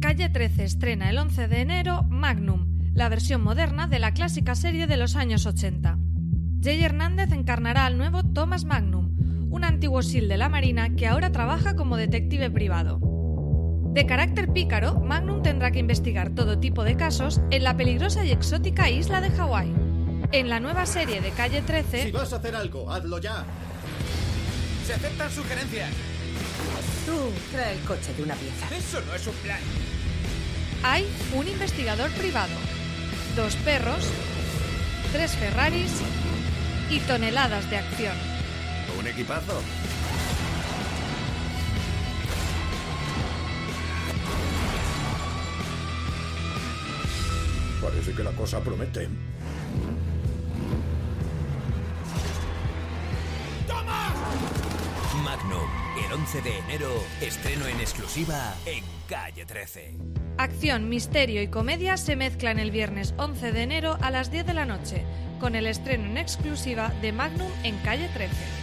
Calle 13 estrena el 11 de enero Magnum, la versión moderna de la clásica serie de los años 80. Jay Hernández encarnará al nuevo Thomas Magnum, un antiguo SEAL de la Marina que ahora trabaja como detective privado. De carácter pícaro, Magnum tendrá que investigar todo tipo de casos en la peligrosa y exótica isla de Hawái. En la nueva serie de Calle 13... Si vas a hacer algo, hazlo ya. Se aceptan sugerencias. Tú trae el coche de una pieza. Eso no es un plan. Hay un investigador privado, dos perros, tres Ferraris y toneladas de acción. Un equipazo. Parece que la cosa promete. El 11 de enero, estreno en exclusiva en Calle 13. Acción, misterio y comedia se mezclan el viernes 11 de enero a las 10 de la noche, con el estreno en exclusiva de Magnum en Calle 13.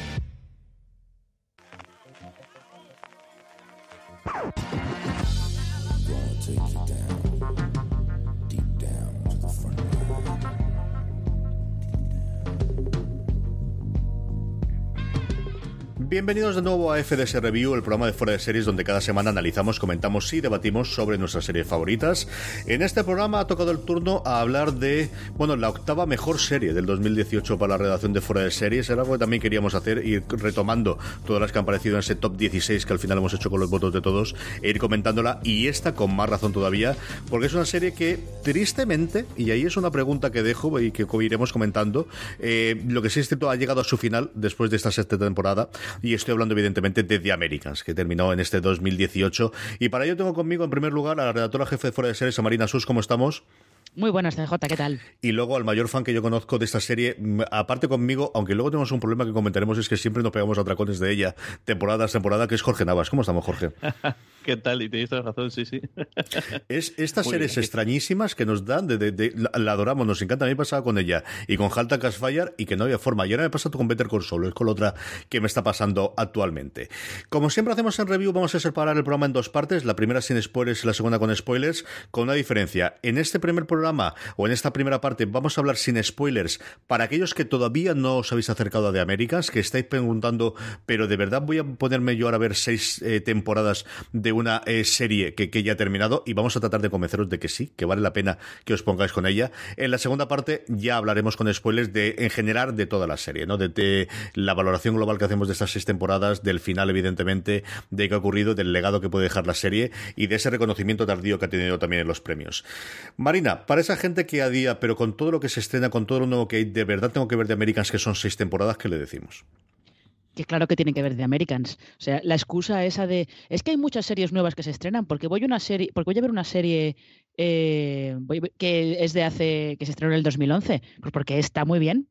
Bienvenidos de nuevo a FDS Review, el programa de fuera de series donde cada semana analizamos, comentamos y debatimos sobre nuestras series favoritas. En este programa ha tocado el turno a hablar de, bueno, la octava mejor serie del 2018 para la redacción de fuera de series. Era algo que también queríamos hacer, ir retomando todas las que han aparecido en ese top 16 que al final hemos hecho con los votos de todos, e ir comentándola y esta con más razón todavía, porque es una serie que tristemente, y ahí es una pregunta que dejo y que iremos comentando, eh, lo que sí es cierto ha llegado a su final después de esta sexta temporada y estoy hablando evidentemente de The que terminó en este 2018. Y para ello tengo conmigo en primer lugar a la redactora jefe de Fuera de Series, a Marina Sus, ¿cómo estamos? Muy buenas, CJ, ¿qué tal? Y luego al mayor fan que yo conozco de esta serie, aparte conmigo, aunque luego tenemos un problema que comentaremos, es que siempre nos pegamos a atracones de ella, temporada tras temporada, que es Jorge Navas. ¿Cómo estamos, Jorge? ¿Qué tal? Y tenéis toda razón, sí, sí. Es estas series extrañísimas que nos dan, de, la, adoramos, nos encanta. A mí me pasaba con ella y con Halta Casfire y que no había forma. Y ahora me pasa con Better Call Saul, es con la otra que me está pasando actualmente. Como siempre hacemos en review, vamos a separar el programa en dos partes, la primera sin spoilers y la segunda con spoilers, con una diferencia. En este primer programa, o en esta primera parte, vamos a hablar sin spoilers para aquellos que todavía no os habéis acercado a The Americans, que estáis preguntando, pero de verdad voy a ponerme yo ahora a ver seis eh, temporadas de una eh, serie que, que, ya ha terminado y vamos a tratar de convenceros de que sí, que vale la pena que os pongáis con ella. En la segunda parte ya hablaremos con spoilers de, en general, de toda la serie, ¿no? De, la valoración global que hacemos de estas seis temporadas, del final, evidentemente, de qué ha ocurrido, del legado que puede dejar la serie y de ese reconocimiento tardío que ha tenido también en los premios. Marina, para esa gente que a día, pero con todo lo que se estrena, con todo lo nuevo que hay, de verdad tengo que ver de Americans, que son seis temporadas, ¿qué le decimos? que claro que tienen que ver de Americans. O sea, la excusa esa de es que hay muchas series nuevas que se estrenan porque voy a una serie, porque voy a ver una serie eh, que es de hace que se estrenó en el 2011, pues porque está muy bien,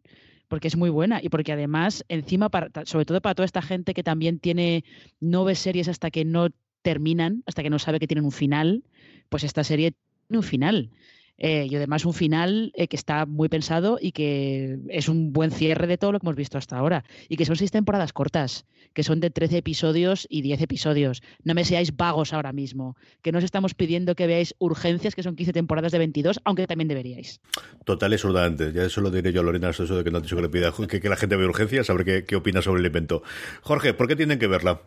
porque es muy buena y porque además encima para, sobre todo para toda esta gente que también tiene no ve series hasta que no terminan, hasta que no sabe que tienen un final, pues esta serie tiene un final. Eh, y además un final eh, que está muy pensado y que es un buen cierre de todo lo que hemos visto hasta ahora. Y que son seis temporadas cortas, que son de 13 episodios y 10 episodios. No me seáis vagos ahora mismo, que no os estamos pidiendo que veáis urgencias, que son 15 temporadas de 22, aunque también deberíais. Total es urgente. Ya eso lo diré yo a Lorena, eso de que no ha dicho que le pida que, la gente vea urgencias, a ver qué, qué opina sobre el invento. Jorge, ¿por qué tienen que verla?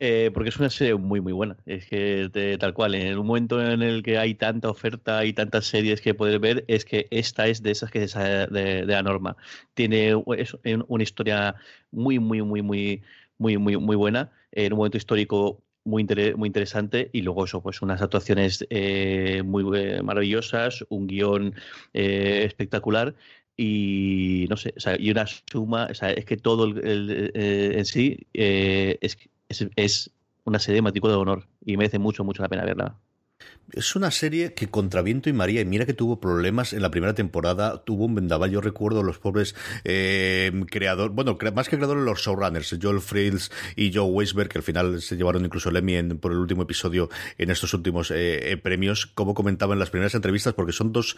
Eh, porque es una serie muy, muy buena. Es que tal cual, en un momento en el que hay tanta oferta y tantas series que puedes ver, es que esta es de esas que se de, de la norma. Tiene una historia muy, muy, muy, muy, muy, muy, muy buena. En un momento histórico muy, muy interesante y luego eso, pues unas actuaciones eh, muy eh, maravillosas, un guion espectacular y no sé, o sea, y una suma, o sea, es que todo el, en sí es, es, una serie de de honor y merece mucho, mucho la pena verla. Es una serie que contra viento y María, y mira que tuvo problemas en la primera temporada, tuvo un vendaval, yo recuerdo los pobres eh, creadores, bueno, más que creadores los showrunners, Joel Frills y Joe Weisberg, que al final se llevaron incluso el Emmy por el último episodio en estos últimos eh, eh, premios, como comentaba en las primeras entrevistas, porque son dos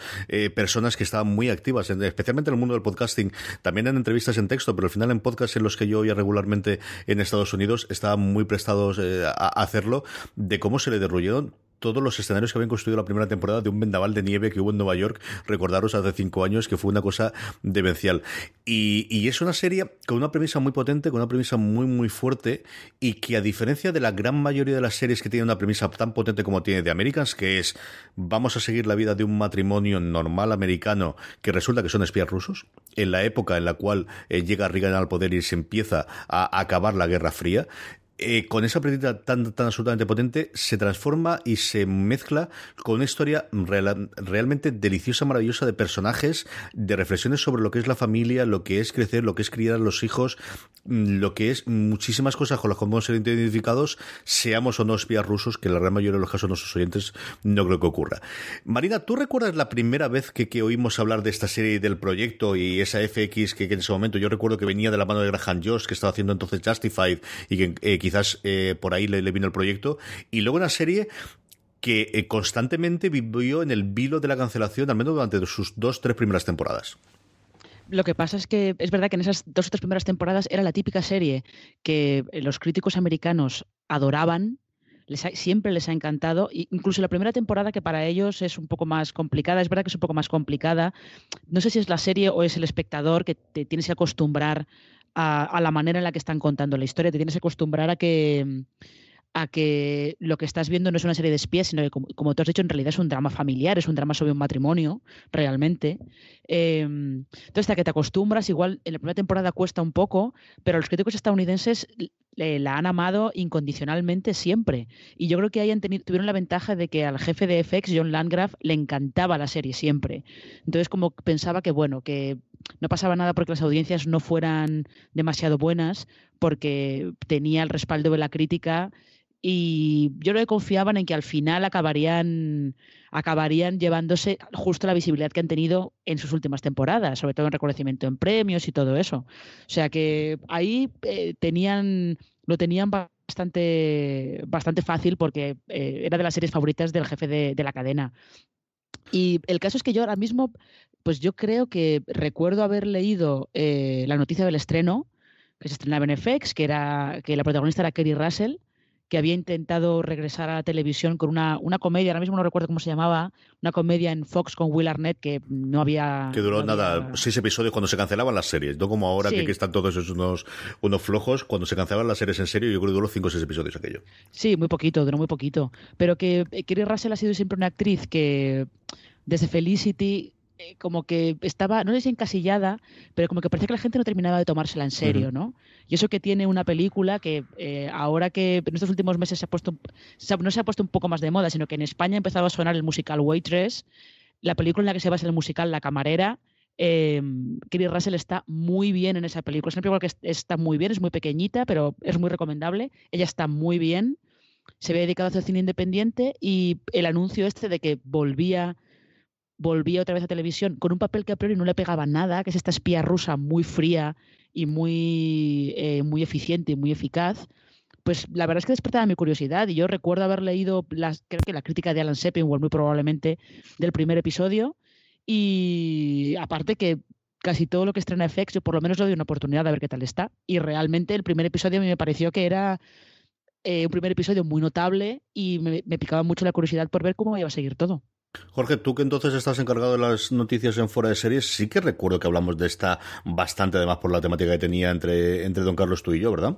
personas que estaban muy activas, especialmente en el mundo del podcasting, también en entrevistas en texto, pero al final en podcasts en los que yo oía regularmente en Estados Unidos, estaban muy prestados a hacerlo, de cómo se le derruyeron todos los escenarios que habían construido la primera temporada de un vendaval de nieve que hubo en Nueva York, recordaros hace cinco años, que fue una cosa demencial. Y, es una serie con una premisa muy potente, con una premisa muy, muy fuerte, y que a diferencia de la gran mayoría de las series que tienen una premisa tan potente como tiene The Americans, que es vamos a seguir la vida de un matrimonio normal americano que resulta que son espías rusos, en la época en la cual eh, llega Reagan al poder y se empieza a acabar la Guerra Fría, eh, con esa película tan, tan absolutamente potente, se transforma y se mezcla con una historia realmente deliciosa, maravillosa de personajes, de reflexiones sobre lo que es la familia, lo que es crecer, lo que es criar a los hijos, mm, lo que es muchísimas cosas con las que podemos ser identificados, seamos o no espías rusos, que la gran mayoría de los casos nuestros oyentes no creo que ocurra. Marina, ¿tú recuerdas la primera vez que, oímos hablar de esta serie del proyecto y esa FX que, en ese momento yo recuerdo que venía de la mano de Graham Josh, que estaba haciendo entonces Justified y que eh, quizás eh, por ahí le, vino el proyecto. Y luego una serie que eh, constantemente vivió en el vilo de la cancelación, al menos durante sus dos, tres primeras temporadas. Lo que pasa es que es verdad que en esas dos o tres primeras temporadas era la típica serie que eh, los críticos americanos adoraban, siempre les ha encantado, incluso la primera temporada que para ellos es un poco más complicada, es verdad que es un poco más complicada, no sé si es la serie o es el espectador que te tienes que acostumbrar a, la manera en la que están contando la historia. Te tienes que acostumbrar a que a que lo que estás viendo no es una serie de espías, sino que, como, tú has dicho, en realidad es un drama familiar, es un drama sobre un matrimonio, realmente. Em, entonces, hasta que te acostumbras, igual en la primera temporada cuesta un poco, pero los críticos estadounidenses la han amado incondicionalmente siempre. Y yo creo que hayan tenido, tuvieron la ventaja de que al jefe de FX, John Landgraf, le encantaba la serie siempre. Entonces, como pensaba que, bueno, que no pasaba nada porque las audiencias no fueran demasiado buenas, porque tenía el respaldo de la crítica y yo creo que confiaban en que al final acabarían, acabarían llevándose justo la visibilidad que han tenido en sus últimas temporadas, sobre todo en reconocimiento en premios y todo eso. O sea que ahí eh, tenían, lo tenían bastante, bastante fácil porque eh, era de las series favoritas del jefe de, la cadena. Y el caso es que yo ahora mismo pues yo creo que recuerdo haber leído eh, la noticia del estreno, que se estrenaba en FX, que era que la protagonista era Kerry Russell, que había intentado regresar a la televisión con una, una comedia, ahora mismo no recuerdo cómo se llamaba, una comedia en Fox con Will Arnett que no había... Que duró nada, seis episodios cuando se cancelaban las series, no como ahora que, están todos esos unos, unos flojos, cuando se cancelaban las series en serio yo creo que duró cinco o seis episodios aquello. Sí, muy poquito, duró muy poquito, pero que eh, Kerry Russell ha sido siempre una actriz que desde Felicity eh, como que estaba, no si encasillada, pero como que parecía que la gente no terminaba de tomársela en serio, ¿no? Y eso que tiene una película que eh, ahora que en estos últimos meses se ha puesto, no se ha puesto un poco más de moda, sino que en España ha empezado a sonar el musical Waitress, la película en la que se basa el musical La Camarera, eh, Russell está muy bien en esa película. Es una película que está muy bien, es muy pequeñita, pero es muy recomendable. Ella está muy bien. Se había dedicado a hacer cine independiente y el anuncio este de que volvía volvía otra vez a televisión con un papel que a priori no le pegaba nada, que es esta espía rusa muy fría y muy, eh, muy eficiente y muy eficaz, pues la verdad es que despertaba mi curiosidad y yo recuerdo haber leído las, creo que la crítica de Alan Sepinwall muy probablemente del primer episodio y aparte que casi todo lo que estrena FX yo por lo menos le doy una oportunidad de ver qué tal está y realmente el primer episodio a mí me pareció que era eh, un primer episodio muy notable y me picaba mucho la curiosidad por ver cómo iba a seguir todo. Jorge, tú que entonces estás encargado de las noticias en fuera de series, sí que recuerdo que hablamos de esta bastante, además por la temática que tenía entre, entre Don Carlos tú y yo, ¿verdad?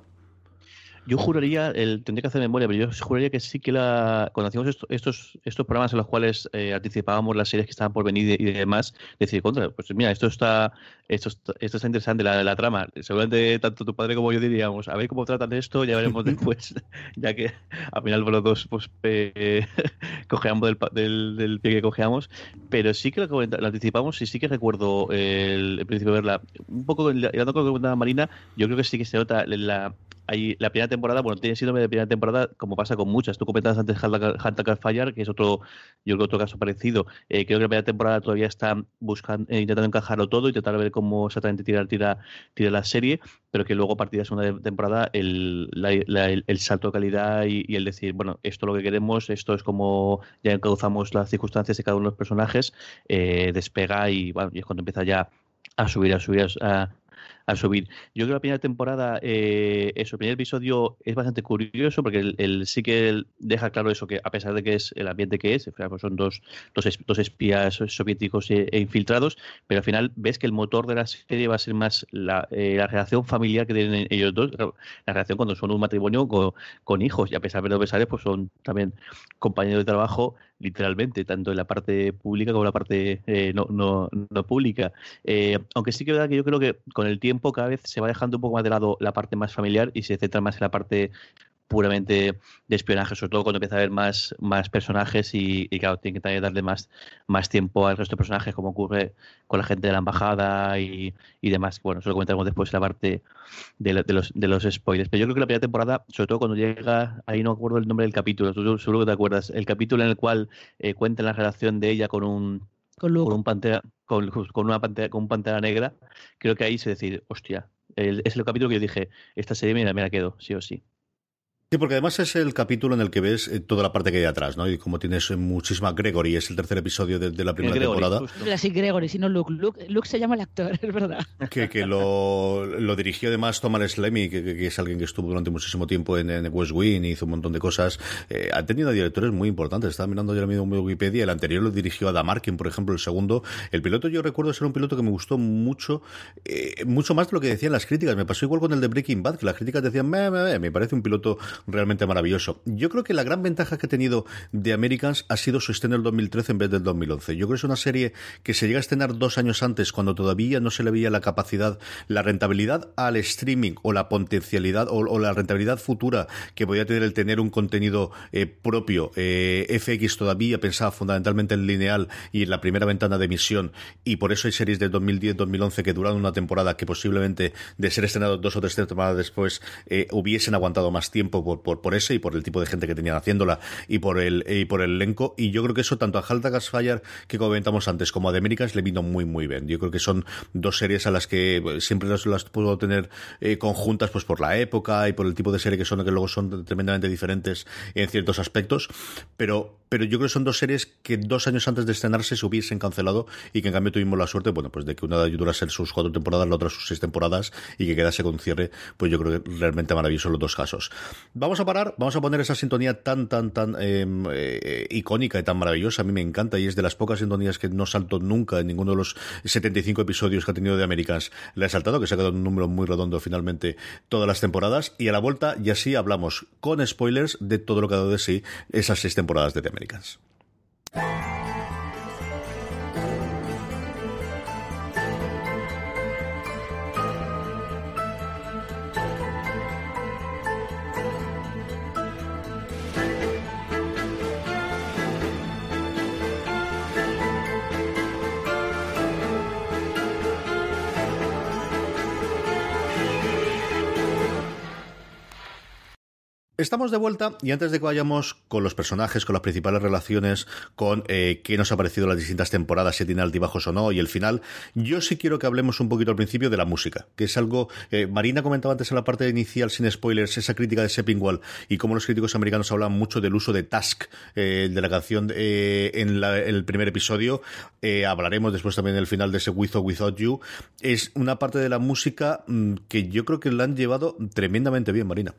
Yo juraría, el, tendría que hacer memoria, pero yo juraría que sí que la, cuando hacíamos estos, estos programas en los cuales eh, anticipábamos las series que estaban por venir y, demás, decir, contra, pues mira, esto está, esto está, esto está interesante, la, la trama. Seguramente tanto tu padre como yo diríamos, a ver cómo tratan esto, ya veremos después, ya que al final los dos pues eh, cojeamos del, del, pie que cojeamos, pero sí que lo, lo anticipamos y sí que recuerdo el, principio de verla. Un poco, hablando con lo que comentaba Marina, yo creo que sí que se nota la hay la primera temporada, bueno, tiene síndrome de primera temporada, como pasa con muchas. Tú comentabas antes Hunter Fire, que es otro, yo creo otro caso parecido. Eh, creo que la primera temporada todavía está buscando, eh, intentando encajarlo todo, intentar ver cómo exactamente tirar, tira, tira la serie, pero que luego a partir de la segunda temporada el, el, salto de calidad y, el decir, bueno, esto es lo que queremos, esto es como ya encauzamos las circunstancias de cada uno de los personajes, eh, despega y bueno, y es cuando empieza ya a subir, a subir, a, a subir. Yo creo que la primera temporada, eh, eso, el primer episodio es bastante curioso porque el, sí que deja claro eso, que a pesar de que es el ambiente que es, pues son dos, dos, espías soviéticos e, e, infiltrados, pero al final ves que el motor de la serie va a ser más la, eh, relación familiar que tienen ellos dos, la relación cuando son un matrimonio con, hijos, y a pesar de los pesares, pues son también compañeros de trabajo literalmente, tanto en la parte pública como en la parte eh, no, no, no, pública. Eh, aunque sí que es verdad que yo creo que con el tiempo cada vez se va dejando un poco más de lado la parte más familiar y se centra más en la parte puramente de espionaje, sobre todo cuando empieza a haber más, más personajes y, claro, tiene que también darle más, más tiempo al resto de personajes, como ocurre con la gente de la embajada y, y demás. Bueno, eso lo comentaremos después en la parte de, los, de los spoilers. Pero yo creo que la primera temporada, sobre todo cuando llega, ahí no acuerdo el nombre del capítulo, tú seguro que te acuerdas, el capítulo en el cual eh, cuenta la relación de ella con un con, un pantera, con, una pantera, con un pantera negra, creo que ahí se decide, hostia, es el capítulo que yo dije, esta serie me me la quedo, sí o sí. Sí, porque además es el capítulo en el que ves eh, toda la parte que hay atrás, ¿no? Y como tienes eh, muchísima Gregory, es el tercer episodio de, la primera temporada. Sí, Gregory, sino Luke. Luke. se llama el actor, es verdad. Que, que lo, lo, dirigió además Thomas Slemmy, que, que, es alguien que estuvo durante muchísimo tiempo en, en West Wing y hizo un montón de cosas. Eh, ha tenido directores muy importantes. Estaba mirando yo mismo en Wikipedia. El anterior lo dirigió Adam Arkin, por ejemplo, el segundo. El piloto yo recuerdo ser un piloto que me gustó mucho, mucho más de lo que decían las críticas. Me pasó igual con el de Breaking Bad, que las críticas decían, me, me, me parece un piloto realmente maravilloso. Yo creo que la gran ventaja que ha tenido de Americans ha sido su estreno en el 2013 en vez del 2011. Yo creo que es una serie que se llega a estrenar dos años antes, cuando todavía no se le veía la capacidad, la rentabilidad al streaming o la potencialidad o, la rentabilidad futura que podía tener el tener un contenido eh, propio. Eh, FX todavía pensaba fundamentalmente en lineal y en la primera ventana de emisión, y por eso hay series de 2010-2011 que duraron una temporada que posiblemente de ser estrenado dos o tres temporadas después eh, hubiesen aguantado más tiempo por, ese y por el tipo de gente que tenían haciéndola y por el, y por el elenco. Y yo creo que eso tanto a Halta Gasfire, que comentamos antes, como a The le vino muy, muy bien. Yo creo que son dos series a las que pues, siempre las, las puedo tener eh, conjuntas pues por la época y por el tipo de serie que son, que luego son tremendamente diferentes en ciertos aspectos. Pero pero yo creo que son dos series que dos años antes de estrenarse se hubiesen cancelado y que en cambio tuvimos la suerte, bueno, pues de que una ser sus cuatro temporadas, la otra sus seis temporadas y que quedase con cierre, pues yo creo que realmente maravilloso los dos casos. Vamos a parar, vamos a poner esa sintonía tan, tan, tan em, eh, icónica y tan maravillosa, a mí me encanta y es de las pocas sintonías que no salto nunca en ninguno de los 75 episodios que ha tenido de Americans. Le he saltado, que se ha quedado un número muy redondo finalmente todas las temporadas y a la vuelta ya sí hablamos con spoilers de todo lo que ha dado de sí esas seis temporadas de The Americans. Estamos de vuelta y antes de que vayamos con los personajes, con las principales relaciones, con eh, qué nos ha parecido las distintas temporadas, si tiene altibajos o no, y el final, yo sí quiero que hablemos un poquito al principio de la música, que es algo, eh, Marina comentaba antes en la parte inicial, sin spoilers, esa crítica de Seppingwall y cómo los críticos americanos hablan mucho del uso de Task, eh, de la canción en, el primer episodio, hablaremos después también del final de ese With or Without You, es una parte de la música mm, que yo creo que la han llevado tremendamente bien, Marina.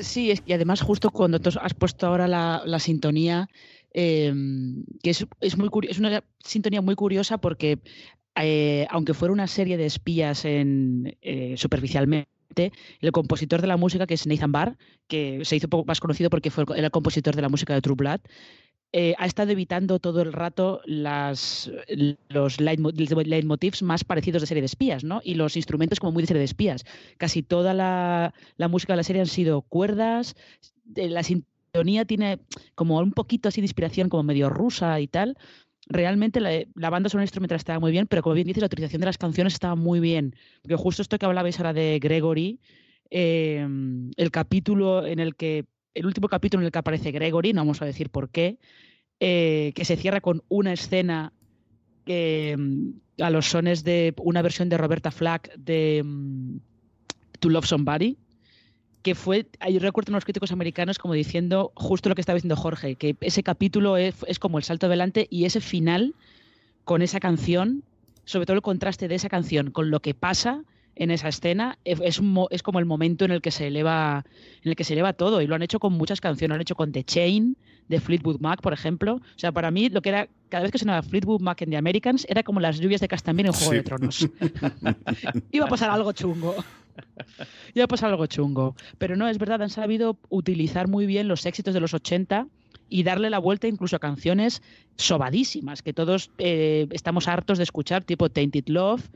Sí, y además justo cuando tú has puesto ahora la, sintonía, em, que es, muy es una sintonía muy curiosa porque eh, aunque fuera una serie de espías en, eh, superficialmente, el compositor de la música, que es Nathan Barr, que se hizo poco más conocido porque fue el compositor de la música de True Blood, eh, ha estado evitando todo el rato las, los leitmotivs más parecidos de serie de espías, ¿no? Y los instrumentos como muy de serie de espías. Casi toda la, música de la serie han sido cuerdas, la sintonía tiene como un poquito así de inspiración como medio rusa y tal. Realmente la, banda sonora instrumental estaba muy bien, pero como bien dices, la utilización de las canciones estaba muy bien. Porque justo esto que hablabais ahora de Gregory, eh, el capítulo en el que el último capítulo en el que aparece Gregory, no vamos a decir por qué, eh, que se cierra con una escena mm, a los sones de una versión de Roberta Flack de mm, To Love Somebody, que fue, yo recuerdo unos críticos americanos como diciendo justo lo que estaba diciendo Jorge, que ese capítulo es como el salto adelante y ese final con esa canción, sobre todo el contraste de esa canción con lo que pasa, en esa escena es, es, como el momento en el que se eleva en el que se eleva todo y lo han hecho con muchas canciones lo han hecho con The Chain de Fleetwood Mac por ejemplo. O sea para mí lo que era cada vez que sonaba Fleetwood Mac en The Americans era como las lluvias de Castamere en Juego de Tronos. Iba a pasar algo chungo. Iba a pasar algo chungo. Pero no es verdad han sabido utilizar muy bien los éxitos de los 80 y darle la vuelta incluso a canciones sobadísimas que todos eh, estamos hartos de escuchar, tipo Tainted Love,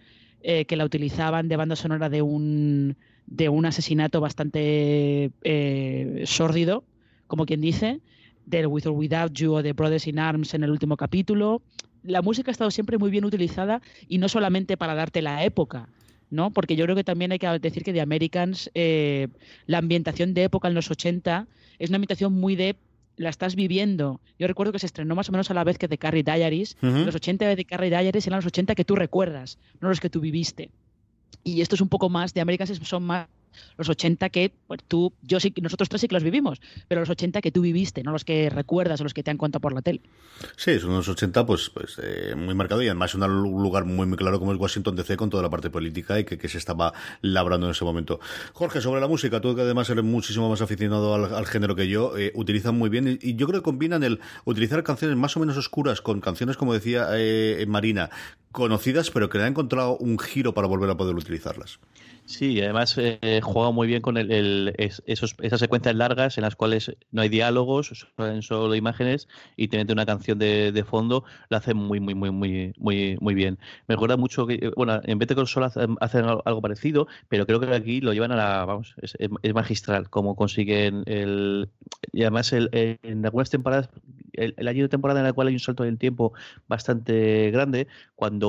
eh, que la utilizaban de banda sonora de un, de un asesinato bastante eh, sórdido, como quien dice, del With or Without You o de Brothers in Arms en el último capítulo. La música ha estado siempre muy bien utilizada y no solamente para darte la época, ¿no? Porque yo creo que también hay que decir que de Americans, eh, la ambientación de época en los 80 es una ambientación muy de la estás viviendo. Yo recuerdo que se estrenó más o menos a la vez que The Carrie Diaries. Los 80 de The Carrie Diaries eran los 80 que tú recuerdas, no los que tú viviste. Y esto es un poco más, de Américas son más los 80 que pues, tú, yo sí, nosotros tres sí que los vivimos, pero los 80 que tú viviste, no los que recuerdas o los que te han contado por la tele. Sí, son los 80 pues, pues eh, muy marcado y además un lugar muy, muy claro como es Washington DC con toda la parte política y que, que, se estaba labrando en ese momento. Jorge, sobre la música, tú que además eres muchísimo más aficionado al, género que yo, eh, utilizan muy bien y, yo creo que combinan el utilizar canciones más o menos oscuras con canciones, como decía eh, Marina, conocidas, pero que le han encontrado un giro para volver a poder utilizarlas. Sí, además eh, juega muy bien con el, esos, esas secuencias largas en las cuales no hay diálogos, son solo imágenes y te mete una canción de, fondo, lo hace muy, muy, muy, muy, muy, muy bien. Me recuerda mucho que, bueno, en vez de consola hacen algo parecido, pero creo que aquí lo llevan a la, vamos, es, magistral cómo consiguen el, y además el, en algunas temporadas, el, el año de temporada en el cual hay un salto del tiempo bastante grande, cuando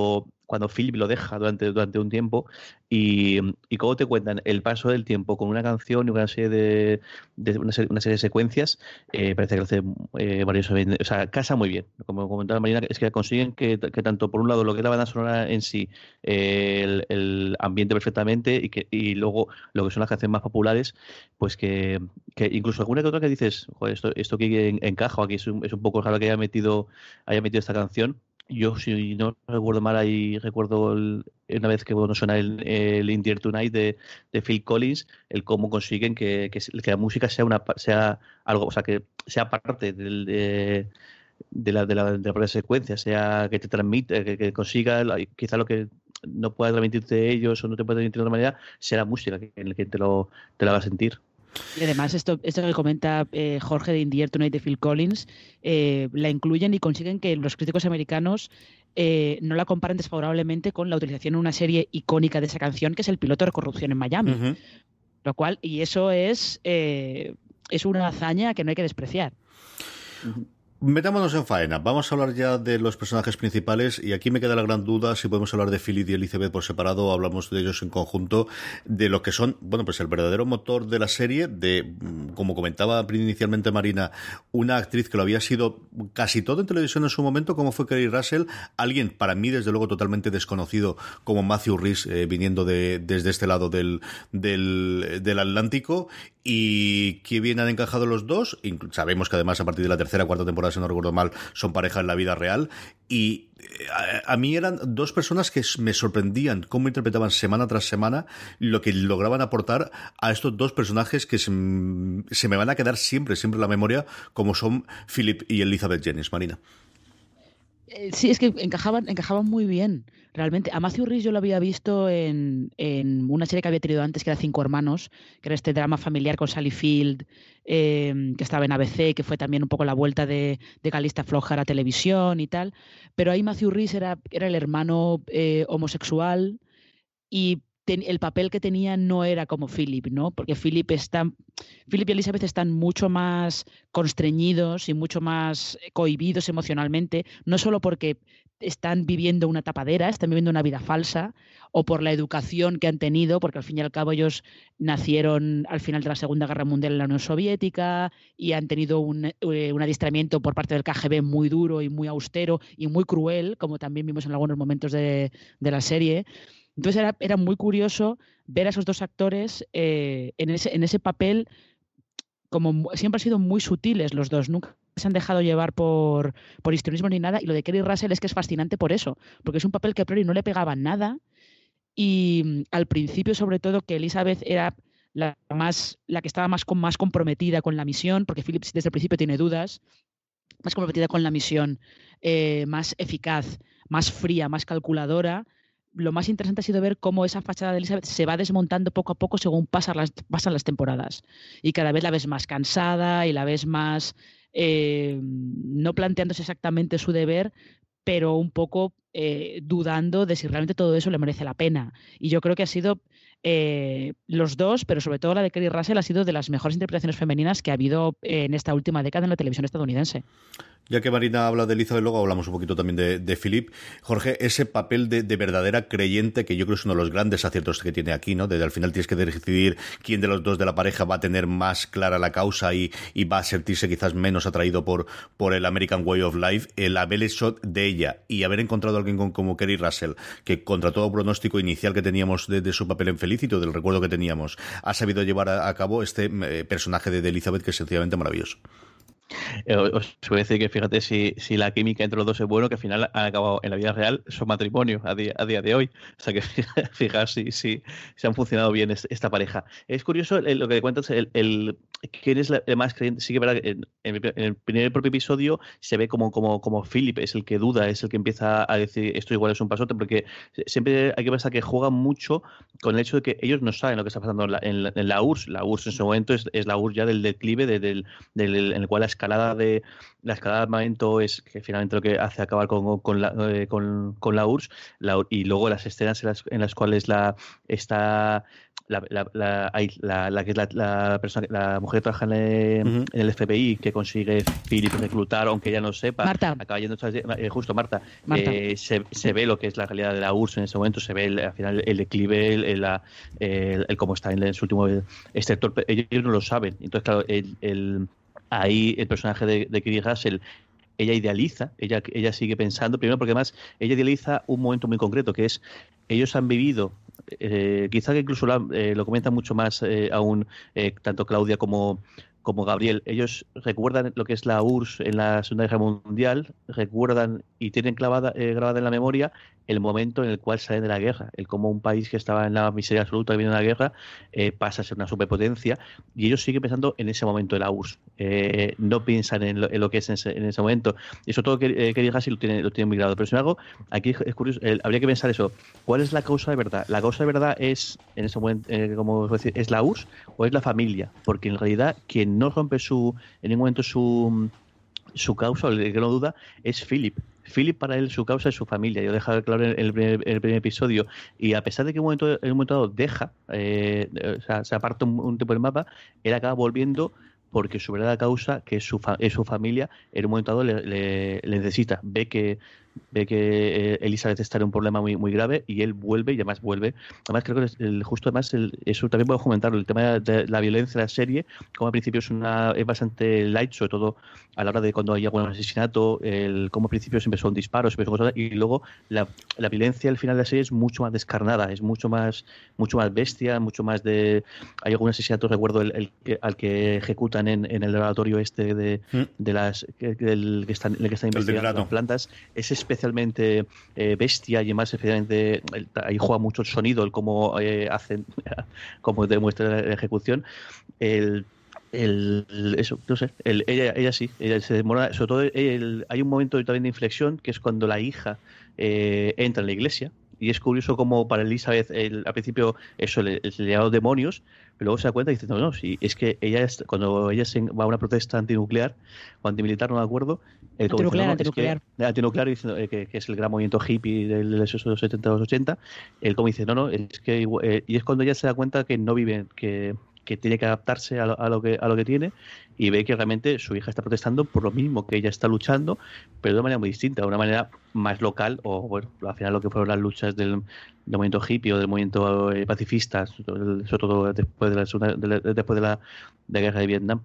cuando Philip lo deja durante, durante un tiempo y, y cómo te cuentan el paso del tiempo con una canción y una serie de, una, serie, de secuencias, eh, parece que lo hace eh, o sea, casa muy bien. Como comentaba Marina, es que consiguen que, tanto por un lado lo que es la banda sonora en sí, eh, el, ambiente perfectamente y que y luego lo que son las canciones más populares, pues que, que incluso alguna que otra que dices, joder, esto, esto que encaja aquí es un, es un poco raro que haya metido, haya metido esta canción yo, si no recuerdo mal, ahí recuerdo una vez que bueno, suena el, el Indier Tonight de, de, Phil Collins, el cómo consiguen que, que, la música sea una sea algo, o sea, que sea parte del, de, de, la, de, la, de la propia secuencia, sea que te transmite, que, consiga quizá lo que no pueda transmitirte ellos o no te pueda transmitir de otra manera, sea la música que, en la que te lo, te lo haga sentir. Y además, esto, esto que comenta eh, Jorge de Indier Tonight de Phil Collins, eh, la incluyen y consiguen que los críticos americanos eh, no la comparen desfavorablemente con la utilización de una serie icónica de esa canción, que es el piloto de corrupción en Miami. Lo cual, y eso es, es una hazaña que no hay que despreciar. Metámonos en faena. Vamos a hablar ya de los personajes principales y aquí me queda la gran duda si podemos hablar de Philip y Elizabeth por separado o hablamos de ellos en conjunto, de lo que son, bueno, pues el verdadero motor de la serie, de, mm, como comentaba inicialmente Marina, una actriz que lo había sido casi todo en televisión en su momento, como fue Kerry Russell, alguien para mí desde luego totalmente desconocido como Matthew Rhys eh, viniendo de, desde este lado del, del, del Atlántico y qué bien han encajado los dos. Sabemos que además a partir de la tercera cuarta temporada, si no recuerdo mal, son pareja en la vida real. Y eh, a, mí eran dos personas que me sorprendían cómo interpretaban semana tras semana lo que lograban aportar a estos dos personajes que se, me van a quedar siempre, siempre en la memoria, como son Philip y Elizabeth Jennings, Marina. Eh, sí, es que encajaban, encajaban muy bien, realmente. A Matthew Rhys yo lo había visto en, una serie que había tenido antes, que era Cinco Hermanos, que era este drama familiar con Sally Field, em, que estaba en ABC, que fue también un poco la vuelta de, de Calista Floja a la televisión y tal. Pero ahí Matthew Rhys era, era el hermano eh, homosexual y el papel que tenía no era como Philip, ¿no? Porque Philip está, Philip y Elizabeth están mucho más constreñidos y mucho más cohibidos emocionalmente, no solo porque están viviendo una tapadera, están viviendo una vida falsa, o por la educación que han tenido, porque al fin y al cabo ellos nacieron al final de la Segunda Guerra Mundial en la Unión Soviética y han tenido un, eh, adiestramiento por parte del KGB muy duro y muy austero y muy cruel, como también vimos en algunos momentos de, de la serie. Entonces era, era muy curioso ver a esos dos actores eh, en, ese, en ese papel, como siempre han sido muy sutiles los dos, nunca se han dejado llevar por, por histrionismo ni nada. Y lo de Kerry Russell es que es fascinante por eso, porque es un papel que a priori no le pegaba nada. Y mm, al principio, sobre todo, que Elizabeth era la, más, la que estaba más, más comprometida con la misión, porque Phillips desde el principio tiene dudas, más comprometida con la misión, eh, más eficaz, más fría, más calculadora, lo más interesante ha sido ver cómo esa fachada de Elizabeth se va desmontando poco a poco según pasan las, pasan las temporadas. Y cada vez la ves más cansada y la ves más, eh, no planteándose exactamente su deber, pero un poco eh, dudando de si realmente todo eso le merece la pena. Y yo creo que ha sido eh, los dos, pero sobre todo la de Kerry Russell, ha sido de las mejores interpretaciones femeninas que ha habido en esta última década en la televisión estadounidense. Ya que Marina habla de Elizabeth, luego hablamos un poquito también de, Philip. Jorge, ese papel de, verdadera creyente, que yo creo es uno de los grandes aciertos que tiene aquí, ¿no? Desde al final tienes que decidir quién de los dos de la pareja va a tener más clara la causa y, va a sentirse quizás menos atraído por, el American Way of Life. El haber hecho de ella y haber encontrado a alguien como Kerry Russell, que contra todo pronóstico inicial que teníamos de, su papel en Del recuerdo que teníamos, ha sabido llevar a, cabo este eh, personaje de Elizabeth que es sencillamente maravilloso. Eh, os voy a decir que fíjate si, si, la química entre los dos es bueno, que al final han acabado en la vida real su matrimonio a día, a día de hoy. O sea que fijaos si, si, si, han funcionado bien esta pareja. Es curioso lo que cuentas, el, el, quién es el más creyente. Sí que verdad, en, en, el primer propio episodio se ve como, como, como Philip es el que duda, es el que empieza a decir esto igual es un pasote, porque siempre hay que pensar que juega mucho con el hecho de que ellos no saben lo que está pasando en la, en la, URSS. La URSS en su momento es, es la URSS ya del declive, del, del, en el cual la escalada de la escalada de armamento es que finalmente lo que hace acabar con, con, la, eh, con, con la URSS y luego las escenas en las, en las cuales la está la, la, la, la, que es la, persona, la mujer que trabaja en, el FBI que consigue Philip reclutar, aunque ella no sepa, Marta. acaba yendo eh, justo Marta, Eh, se, se, ve lo que es la realidad de la URSS en ese momento, se ve al final el declive, el, el, el, cómo está en, su último sector, ellos no lo saben, entonces claro, el ahí el personaje de, de Kiri Russell ella idealiza, ella, ella sigue pensando, primero porque además ella idealiza un momento muy concreto, que es ellos han vivido, eh, quizá que incluso eh, lo comenta mucho más eh, aún tanto Claudia como, como Gabriel, ellos recuerdan lo que es la URSS en la Segunda Guerra Mundial, recuerdan y tienen clavada, grabada en la memoria el momento en el cual sale de la guerra, el cómo un país que estaba en la miseria absoluta viene de la guerra eh, pasa a ser una superpotencia y ellos siguen pensando en ese momento de la URSS, eh, no piensan en lo, que es en ese, momento. Y eso todo que eh, diga lo tiene, lo tiene muy grado. Pero sin embargo, aquí es curioso, habría que pensar eso. ¿Cuál es la causa de verdad? ¿La causa de verdad es, en ese momento, como decir, es la URSS o es la familia? Porque en realidad quien no rompe su, en ningún momento su su causa, el que no duda, es Philip. Philip para él su causa es su familia. Yo he dejado claro en el primer, episodio. Y a pesar de que en un momento, en un momento dado deja, eh, o sea, se aparta un, tiempo del mapa, él acaba volviendo porque su verdadera causa, que es su, es su familia, en un momento dado le, le necesita. Ve que ve que eh, Elizabeth está en un problema muy, muy grave y él vuelve y además vuelve. Además, creo que el, justo además, el, eso también puedo comentarlo, el tema de la violencia de la serie, como al principio es, una, es bastante light, sobre todo a la hora de cuando hay algún asesinato, el, como al principio siempre son disparos, siempre son cosas, y luego la, la, violencia al final de la serie es mucho más descarnada, es mucho más, mucho más bestia, mucho más de... Hay algún asesinato, recuerdo, el, al que ejecutan en, en, el laboratorio este de, mm. de las del, que están, el que están investigando las plantas, ese especialmente eh, bestia y además especialmente ahí juega mucho el sonido, el cómo eh, hacen, cómo demuestra la ejecución. El, el, eso, no sé, ella, ella sí, ella se demora, sobre todo hay un momento también de inflexión que es cuando la hija eh, entra en la iglesia y es curioso como para Elizabeth al principio eso le, le, a demonios pero luego se da cuenta y dice no, no, sí, es que ella cuando ella se va a una protesta antinuclear o antimilitar, no me acuerdo el antinuclear, antinuclear. Es que, antinuclear diciendo, eh, que, es el gran movimiento hippie de los 70 los 80 él como dice no, no, es que eh, y es cuando ella se da cuenta que no vive que que tiene que adaptarse a lo, que, a lo que tiene y ve que realmente su hija está protestando por lo mismo que ella está luchando, pero de una manera muy distinta, de una manera más local, o bueno, al final lo que fueron las luchas del, movimiento hippie o del movimiento eh, pacifista, sobre todo después de la, después de la guerra de Vietnam.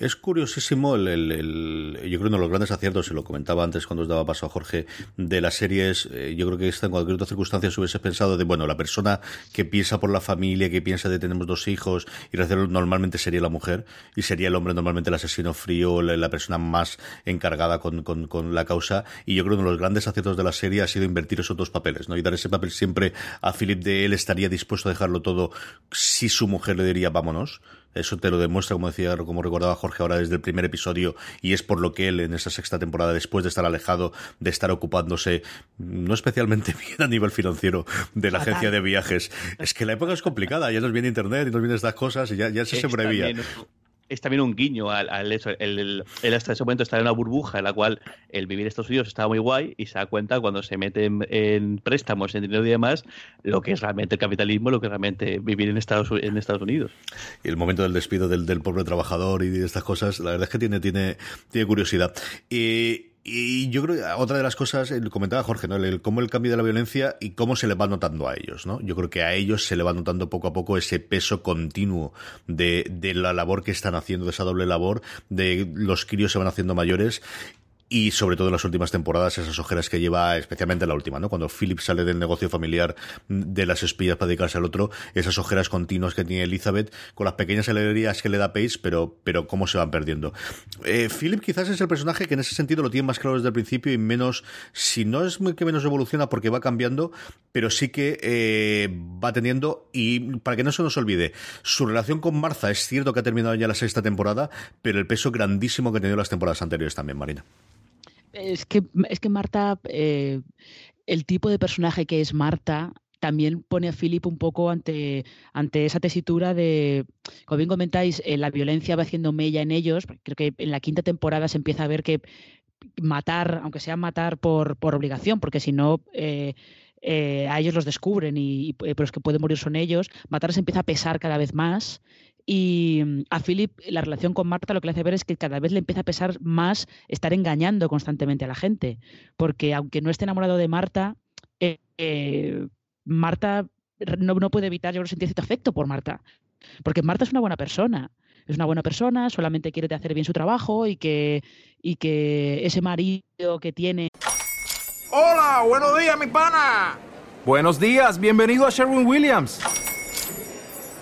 Es curiosísimo el, el, yo creo uno de los grandes aciertos, y lo comentaba antes cuando os daba paso a Jorge, de la serie es, eh, yo creo que esta en cualquier otra circunstancia se hubiese pensado de, bueno, la persona que piensa por la familia, que piensa de tenemos dos hijos, y normalmente sería la mujer, y sería el hombre normalmente el asesino frío, la, persona más encargada con, con, con, la causa, y yo creo que uno de los grandes aciertos de la serie ha sido invertir esos dos papeles, ¿no? Y dar ese papel siempre a Philip de él estaría dispuesto a dejarlo todo si su mujer le diría vámonos, eso te lo demuestra, como decía, como recordaba Jorge ahora desde el primer episodio, y es por lo que él en esa sexta temporada, después de estar alejado, de estar ocupándose no especialmente bien a nivel financiero de la agencia de viajes, es que la época es complicada, ya nos viene internet y nos vienen estas cosas y ya, ya se sobrevía es también un guiño al, hecho. El, hasta ese momento está en una burbuja en la cual el vivir en Estados Unidos estaba muy guay y se da cuenta cuando se mete en, préstamos, en dinero y demás, lo que es realmente el capitalismo, lo que es realmente vivir en Estados, en Estados Unidos. Y el momento del despido del, del pobre trabajador y de estas cosas, la verdad es que tiene, tiene, tiene curiosidad. Y y yo creo que otra de las cosas, comentaba Jorge, ¿no? El, cómo el cambio de la violencia y cómo se le va notando a ellos, ¿no? Yo creo que a ellos se le va notando poco a poco ese peso continuo de, de la labor que están haciendo, de esa doble labor, de los críos se van haciendo mayores y sobre todo en las últimas temporadas esas ojeras que lleva, especialmente la última, ¿no? Cuando Philip sale del negocio familiar de las espías para dedicarse al otro, esas ojeras continuas que tiene Elizabeth con las pequeñas alegrías que le da Pace, pero, pero cómo se van perdiendo. Eh, Philip quizás es el personaje que en ese sentido lo tiene más claro desde el principio y menos, si no es que menos evoluciona porque va cambiando, pero sí que eh, va teniendo, y para que no se nos olvide, su relación con Martha es cierto que ha terminado ya la sexta temporada, pero el peso grandísimo que ha tenido las temporadas anteriores también, Marina. Es que, es que Marta, eh, el tipo de personaje que es Marta, también pone a Philip un poco ante, ante esa tesitura de, como bien comentáis, eh, la violencia va haciendo mella en ellos. Creo que en la quinta temporada se empieza a ver que matar, aunque sea matar por, por obligación, porque si no, eh, a ellos los descubren y, y, los que pueden morir son ellos, matar se empieza a pesar cada vez más y mm, a Philip la relación con Marta lo que le hace ver es que cada vez le empieza a pesar más estar engañando constantemente a la gente. Porque aunque no esté enamorado de Marta, eh, eh, Marta no, puede evitar, yo creo, sentir cierto afecto por Marta. Porque Marta es una buena persona. Es una buena persona, solamente quiere hacer bien su trabajo y que, y que ese marido que tiene. ¡Hola! ¡Buenos días, mi pana! Buenos días, bienvenido a Sherwin Williams.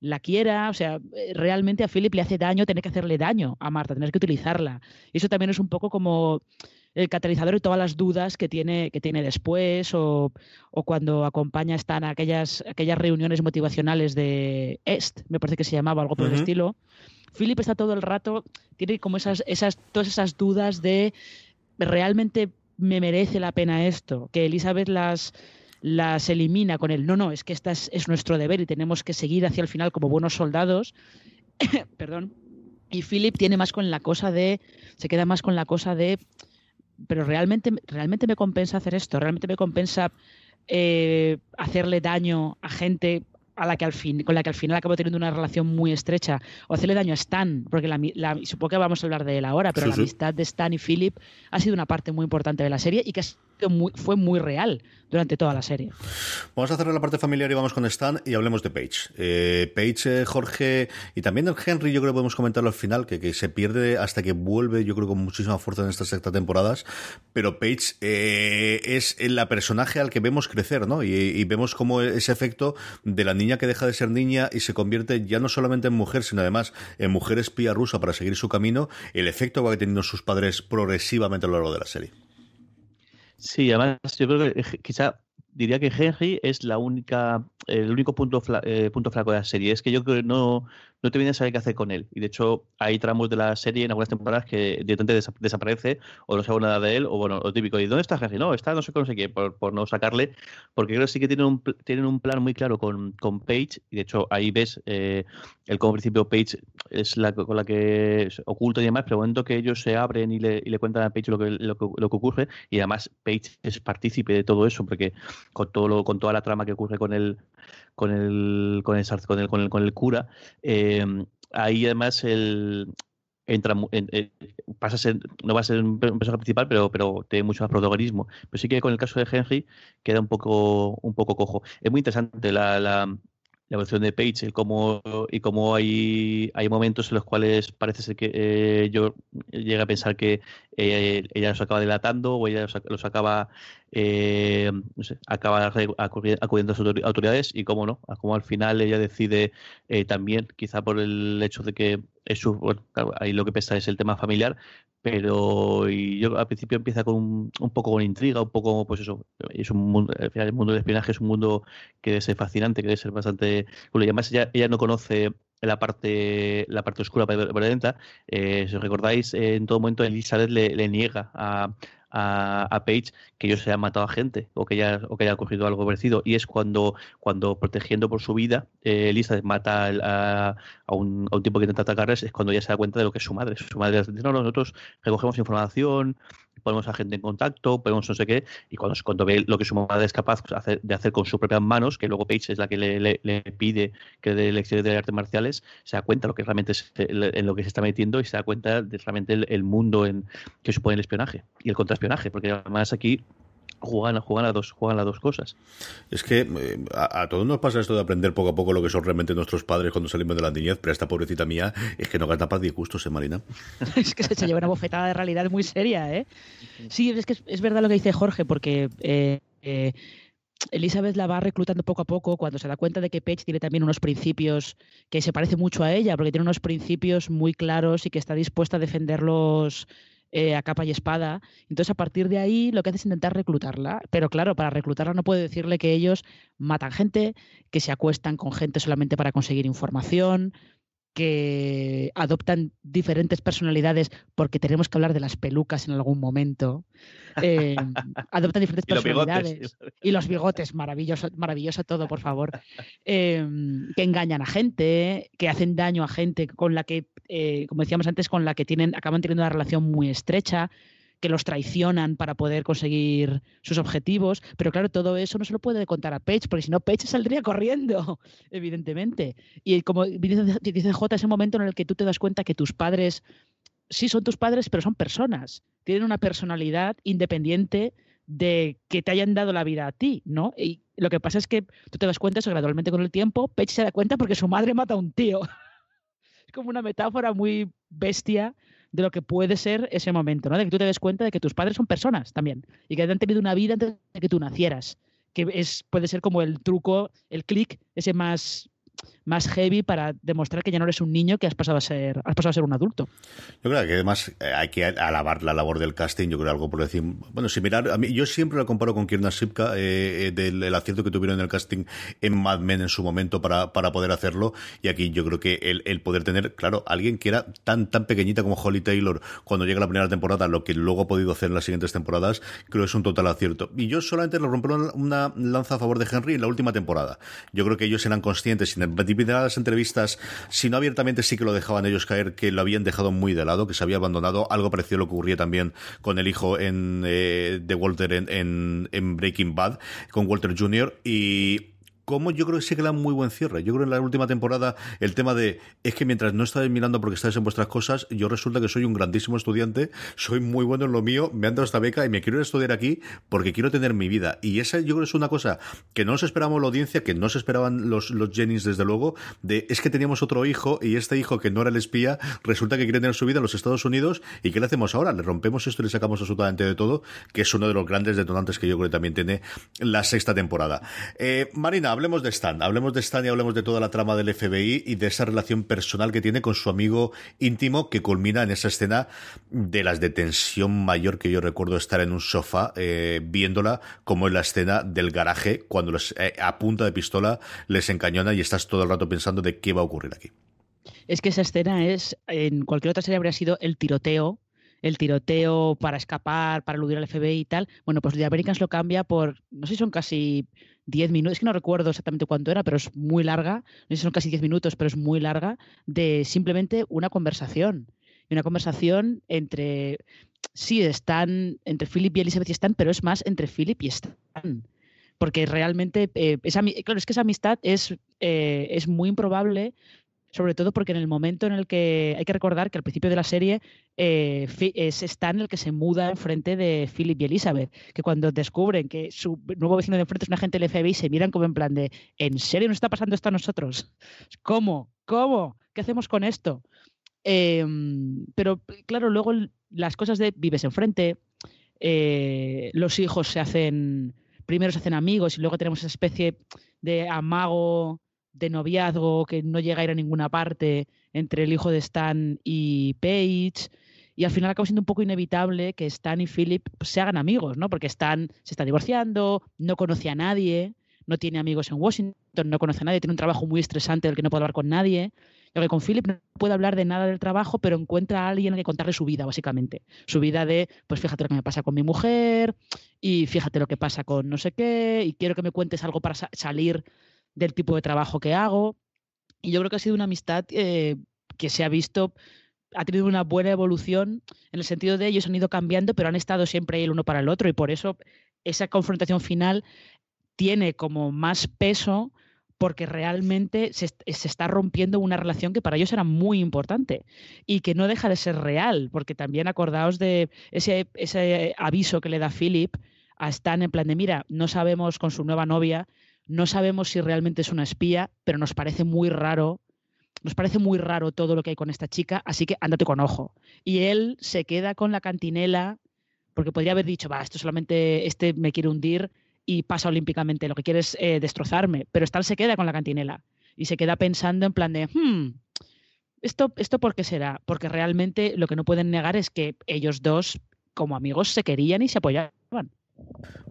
La quiera, o sea, eh, realmente a Philip le hace daño tener que hacerle daño a Marta, tener que utilizarla. Y eso también es un poco como el catalizador de todas las dudas que tiene, que tiene después o, cuando acompaña están aquellas, aquellas reuniones motivacionales de EST, me parece que se llamaba algo por el estilo. Philip está todo el rato, tiene como esas, esas, todas esas dudas de realmente me merece la pena esto, que Elizabeth las las elimina con el no, no, es que esta es, nuestro deber y tenemos que seguir hacia el final como buenos soldados. Perdón. Y Philip tiene más con la cosa de, se queda más con la cosa de, pero realmente, realmente me compensa hacer esto, realmente me compensa eh, hacerle daño a gente a la que al fin, con la que al final acabo teniendo una relación muy estrecha, o hacerle daño a Stan, porque la, supongo que vamos a hablar de él ahora, pero la amistad de Stan y Philip ha sido una parte muy importante de la serie y que fue muy real durante toda la serie. Vamos a cerrar la parte familiar y vamos con Stan y hablemos de Paige. Eh, Paige, eh, Jorge y también el Henry, yo creo que podemos comentarlo al final, que, que, se pierde hasta que vuelve, yo creo con muchísima fuerza en estas sexta temporadas, pero Paige eh, es la personaje al que vemos crecer, ¿no? Y, vemos como ese efecto de la niña que deja de ser niña y se convierte ya no solamente en mujer, sino además en mujer espía rusa para seguir su camino, el efecto que va teniendo sus padres progresivamente a lo largo de la serie. Sí, además yo creo que quizá diría que Henry es la única, el único punto, eh, punto flaco de la serie. Es que yo creo que no, no te viene a saber qué hacer con él. Y de hecho, hay tramos de la serie en algunas temporadas que directamente desaparece o no sabe nada de él, o bueno, lo típico, ¿y dónde está Henry? No, está no sé cómo sé qué, por, no sacarle, porque creo que sí que tienen un, tienen un plan muy claro con, con Paige, y de hecho ahí ves eh, el como principio Paige es la con la que oculta y demás, pero el momento que ellos se abren y le, y le cuentan a Paige lo que, lo, que, lo que ocurre, y además Paige es partícipe de todo eso, porque con todo lo, con toda la trama que ocurre con el con el con el, con el, con el, con el cura, eh, ahí además el entra en, eh, pasa no va a ser un personaje principal, pero, pero tiene mucho más protagonismo. Pero sí que con el caso de Henry queda un poco, un poco cojo. Es muy interesante la, la, la evolución de Page y cómo, y cómo hay, hay momentos en los cuales parece ser que eh, yo llegue a pensar que eh, ella los acaba delatando o ella los, acaba eh, acaba acudiendo a sus autoridades y cómo no, como al final ella decide eh, también, quizá por el hecho de que es su, bueno, ahí lo que pesa es el tema familiar, pero y yo al principio empieza con un, poco con intriga, un poco, pues eso, es un al final el mundo del espionaje es un mundo que debe ser fascinante, que debe ser bastante además ella, no conoce la parte la parte oscura violenta. Eh, si os recordáis, en todo momento Elizabeth le, le niega a, a, a, Page que ellos se han matado a gente o que haya, o que haya ocurrido algo parecido. Y es cuando, cuando protegiendo por su vida, eh, mata a, a, un, a un tipo que intenta atacarles, es cuando ella se da cuenta de lo que es su madre. Su madre dice, no, nosotros recogemos información, ponemos a gente en contacto, ponemos no sé qué, y cuando, cuando ve lo que su madre es capaz de hacer con sus propias manos, que luego Page es la que le, pide que dé lecciones de artes marciales, se da cuenta lo que realmente es, en lo que se está metiendo y se da cuenta de realmente el, el mundo en que supone el espionaje y el contraespionaje, porque además aquí juegan, juegan, a dos, juegan las dos cosas. Es que eh, a, a, todos nos pasa esto de aprender poco a poco lo que son realmente nuestros padres cuando salimos de la niñez, pero esta pobrecita mía es que no gasta para disgustos, ¿eh, Marina? es que se lleva una bofetada de realidad muy seria, ¿eh? Sí, es que es, es verdad lo que dice Jorge, porque eh, eh, Elizabeth la va reclutando poco a poco cuando se da cuenta de que Paige tiene también unos principios que se parece mucho a ella, porque tiene unos principios muy claros y que está dispuesta a defenderlos eh, a capa y espada. Entonces, a partir de ahí, lo que hace es intentar reclutarla. Pero claro, para reclutarla no puede decirle que ellos matan gente, que se acuestan con gente solamente para conseguir información, que adoptan diferentes personalidades, porque tenemos que hablar de las pelucas en algún momento. Eh, adoptan diferentes y personalidades. Los y los bigotes, maravilloso, maravilloso todo, por favor. Eh, que engañan a gente, que hacen daño a gente con la que, eh, como decíamos antes, con la que tienen, acaban teniendo una relación muy estrecha que los traicionan para poder conseguir sus objetivos. Pero claro, todo eso no se lo puede contar a Page, porque si no, Page saldría corriendo, evidentemente. Y como dice, J, es el momento en el que tú te das cuenta que tus padres, sí son tus padres, pero son personas. Tienen una personalidad independiente de que te hayan dado la vida a ti, ¿no? Y lo que pasa es que tú te das cuenta eso gradualmente con el tiempo, Page se da cuenta porque su madre mata a un tío. es como una metáfora muy bestia de lo que puede ser ese momento, ¿no? De que tú te des cuenta de que tus padres son personas también y que han tenido una vida antes de que tú nacieras, que es puede ser como el truco, el clic ese más más heavy para demostrar que ya no eres un niño que has pasado a ser has pasado a ser un adulto. Yo creo que además eh, hay que alabar la labor del casting, yo creo algo por decir, bueno, si mirar, a mí, yo siempre la comparo con Kierna Sipka eh, del el acierto que tuvieron en el casting en Mad Men en su momento para, para poder hacerlo y aquí yo creo que el, el poder tener, claro, alguien que era tan tan pequeñita como Holly Taylor cuando llega la primera temporada, lo que luego ha podido hacer en las siguientes temporadas, creo que es un total acierto. Y yo solamente le rompo una lanza a favor de Henry en la última temporada. Yo creo que ellos eran conscientes, sin las entrevistas, si no abiertamente sí que lo dejaban ellos caer, que lo habían dejado muy de lado, que se había abandonado. Algo parecido lo que ocurría también con el hijo en, eh, de Walter en, en, en Breaking Bad, con Walter Jr. Y como yo creo que sí que le muy buen cierre. Yo creo que en la última temporada el tema de es que mientras no estáis mirando porque estáis en vuestras cosas, yo resulta que soy un grandísimo estudiante, soy muy bueno en lo mío, me han dado esta beca y me quiero ir a estudiar aquí porque quiero tener mi vida. Y esa yo creo que es una cosa que no nos esperábamos la audiencia, que no se esperaban los, los Jennings desde luego, de es que teníamos otro hijo y este hijo que no era el espía, resulta que quiere tener su vida en los Estados Unidos y ¿qué le hacemos ahora? Le rompemos esto y le sacamos absolutamente de todo, que es uno de los grandes detonantes que yo creo que también tiene la sexta temporada. Eh, Marina, hablemos de Stan, hablemos de Stan y hablemos de toda la trama del FBI y de esa relación personal que tiene con su amigo íntimo que culmina en esa escena de las de tensión mayor que yo recuerdo estar en un sofá eh, viéndola como en la escena del garaje cuando les, eh, a punta de pistola les encañona y estás todo el rato pensando de qué va a ocurrir aquí. Es que esa escena es, en cualquier otra serie habría sido el tiroteo el tiroteo para escapar, para eludir al FBI y tal. Bueno, pues The Americans lo cambia por, no sé son casi 10 minutos, es que no recuerdo exactamente cuánto era, pero es muy larga, no sé son casi 10 minutos, pero es muy larga, de simplemente una conversación. Y una conversación entre, sí, están, entre Philip y Elizabeth y Stan, pero es más entre Philip y Stan. Porque realmente, eh, esa, claro, es que esa amistad es, eh, es muy improbable sobre todo porque en el momento en el que hay que recordar que al principio de la serie eh, es el que se muda enfrente de Philip y Elizabeth, que cuando descubren que su nuevo vecino de enfrente es un agente del FBI se miran como en plan de ¿en serio nos está pasando esto a nosotros? ¿Cómo? ¿Cómo? ¿Qué hacemos con esto? Em, pero claro, luego las cosas de vives enfrente, eh, los hijos se hacen, primero se hacen amigos y luego tenemos esa especie de amago de noviazgo que no llega a ir a ninguna parte entre el hijo de Stan y Paige. Y al final acaba siendo un poco inevitable que Stan y Philip pues, se hagan amigos, ¿no? Porque Stan se está divorciando, no conoce a nadie, no tiene amigos en Washington, no conoce a nadie, tiene un trabajo muy estresante del que no puede hablar con nadie. Y que con Philip no puede hablar de nada del trabajo, pero encuentra a alguien que contarle su vida, básicamente. Su vida de, pues fíjate lo que me pasa con mi mujer, y fíjate lo que pasa con no sé qué, y quiero que me cuentes algo para salir del tipo de trabajo que hago. Y yo creo que ha sido una amistad eh, que se ha visto, ha tenido una buena evolución en el sentido de ellos han ido cambiando, pero han estado siempre el uno para el otro y por eso esa confrontación final tiene como más peso porque realmente se, se, está rompiendo una relación que para ellos era muy importante y que no deja de ser real, porque también acordaos de ese, ese aviso que le da Philip a Stan en plan de, mira, no sabemos con su nueva novia no sabemos si realmente es una espía, pero nos parece muy raro. Nos parece muy raro todo lo que hay con esta chica, así que ándate con ojo. Y él se queda con la cantinela, porque podría haber dicho, va, esto solamente, este me quiere hundir y pasa olímpicamente, lo que quiere es eh, destrozarme. Pero Stan se queda con la cantinela y se queda pensando en plan de, hmm, ¿esto, ¿esto por qué será? Porque realmente lo que no pueden negar es que ellos dos, como amigos, se querían y se apoyaban.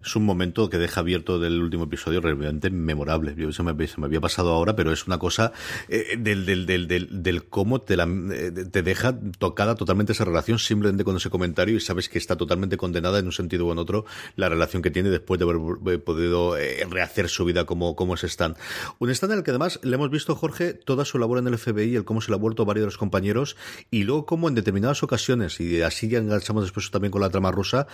Es un momento que deja abierto del último episodio realmente memorable. Yo, eso me, había pasado ahora, pero es una cosa eh, del, del, del, del, cómo te, la, eh, te deja tocada totalmente esa relación simplemente con ese comentario y sabes que está totalmente condenada en un sentido u en otro la relación que tiene después de haber podido eh, rehacer su vida como, como es Stan. Un Stan en el que además le hemos visto, Jorge, toda su labor en el FBI, el cómo se le ha vuelto varios de los compañeros y luego cómo en determinadas ocasiones, y así ya enganchamos después también con la trama rusa,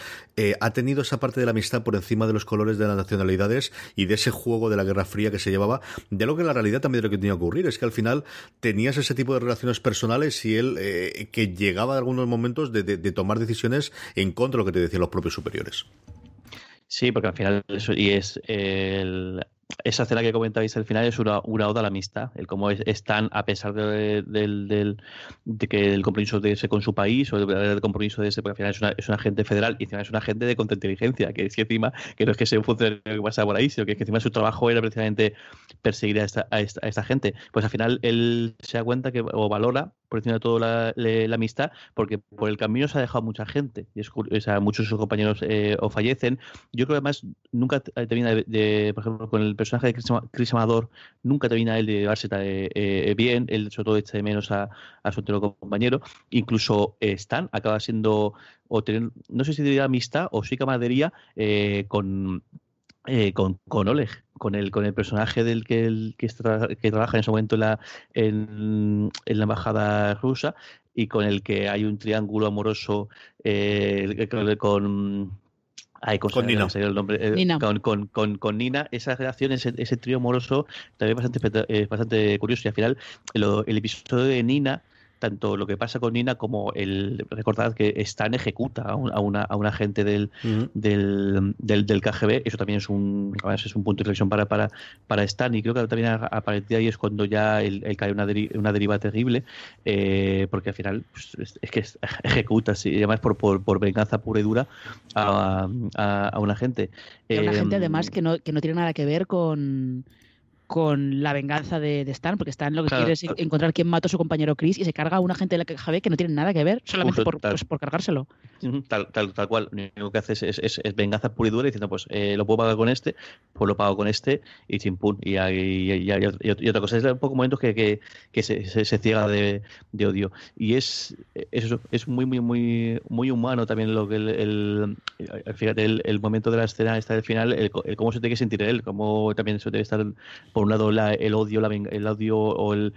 ha tenido esa parte de la amistad por encima de los colores de las nacionalidades y de ese juego de la Guerra Fría que se llevaba, de lo que en la realidad también de lo que tenía que ocurrir, es que al final tenías ese tipo de relaciones personales y él eh, que llegaba en algunos momentos de, de, tomar decisiones en contra de lo que te decían los propios superiores. Sí, porque al final eso y es el, esa escena que comentabais al final es una, una oda a la amistad, el cómo están, a pesar de, que el compromiso de ese con su país o el compromiso de ese, porque al final es, un agente federal y encima es un agente de contrainteligencia, que es que encima, que no es que sea un funcionario que pasa por ahí, sino que, es que encima su trabajo era precisamente perseguir a esta, a esta, gente. Pues al final él se da cuenta que, o valora por encima de todo la, amistad, porque por el camino se ha dejado mucha gente, y es, o sea, muchos de sus compañeros eh, o fallecen. Yo creo que además nunca termina de, por ejemplo, con el personaje de Chris, Amador, nunca termina él de llevarse eh, eh, bien, él sobre todo echa de menos a, su otro compañero, incluso Stan acaba siendo, o tener, no sé si diría amistad o sí camaradería con, con, con Oleg, con el, con el personaje del que, el, que, que trabaja en ese momento en la, en, la embajada rusa y con el que hay un triángulo amoroso eh, con con Nina. El nombre, eh, Con, con, con, con, Nina, esa relación, ese, ese trío amoroso, también bastante, eh, bastante curioso. Y al final, el episodio de Nina tanto lo que pasa con Nina como el recordad que Stan ejecuta a, un, a una, a un agente del, del, del, KGB eso también es un es un punto de reflexión para, para, para Stan. Y creo que también a, partir de ahí es cuando ya él, cae una, una deriva terrible eh, porque al final pues, es, que ejecuta sí, y además por, por, por, venganza pura y dura a, a, un agente. A un agente además que no, que no tiene nada que ver con con la venganza de, Stan, porque Stan lo que quiere es encontrar quién mató a su compañero Chris y se carga a una gente de la KGB que no tiene nada que ver, solamente por, pues, por, cargárselo. Tal, tal, tal cual. Lo único que hace es, es, venganza pura y dura diciendo, pues eh, lo puedo pagar con este, pues lo pago con este y chimpún. Y, y, y, otra cosa, es un poco momentos que, que, que se, se, ciega de, de, odio. Y es, es, es muy, muy, muy, muy humano también lo que el, el fíjate, el, el, momento de la escena está del final, el, cómo se tiene que sentir él, cómo también se debe estar por un lado el odio, la, el odio o el,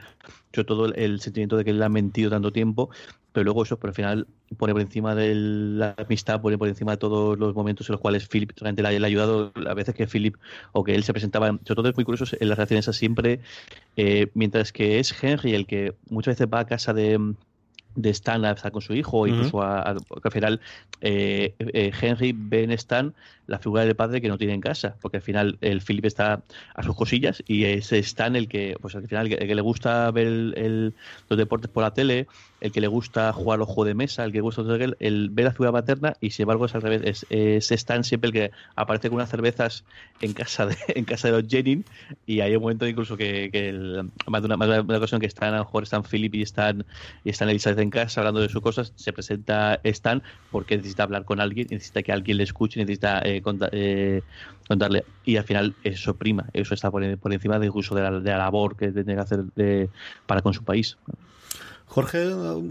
sobre todo el, sentimiento de que él ha mentido tanto tiempo, pero luego eso, por al final pone por encima de la amistad, pone por encima de todos los momentos en los cuales Philip realmente le ha ayudado, a veces que Philip o que él se presentaba, sobre todo es muy curioso en las relaciones siempre, eh, mientras que es Henry el que muchas veces va a casa de de Stan a estar con su hijo, incluso a, al final eh, eh, Henry ve en Stan la figura del padre que no tiene en casa, porque al final el Philip está a sus cosillas y es Stan el que, pues al final, el que, le gusta ver los deportes por la tele, el que le gusta jugar los juegos de mesa, el que gusta el, el ver la figura paterna y sin embargo es al revés, es, Stan siempre el que aparece con unas cervezas en casa de, en casa de los Jennings y hay un momento incluso que, que más, de una, más de una ocasión que están a lo mejor están Philip y están y están Elizabeth en casa hablando de sus cosas, se presenta Stan porque necesita hablar con alguien, necesita que alguien le escuche, necesita eh, eh, contarle. Y al final eso prima, eso está por, encima del uso de la, de la labor que tiene que hacer de, para con su país. Jorge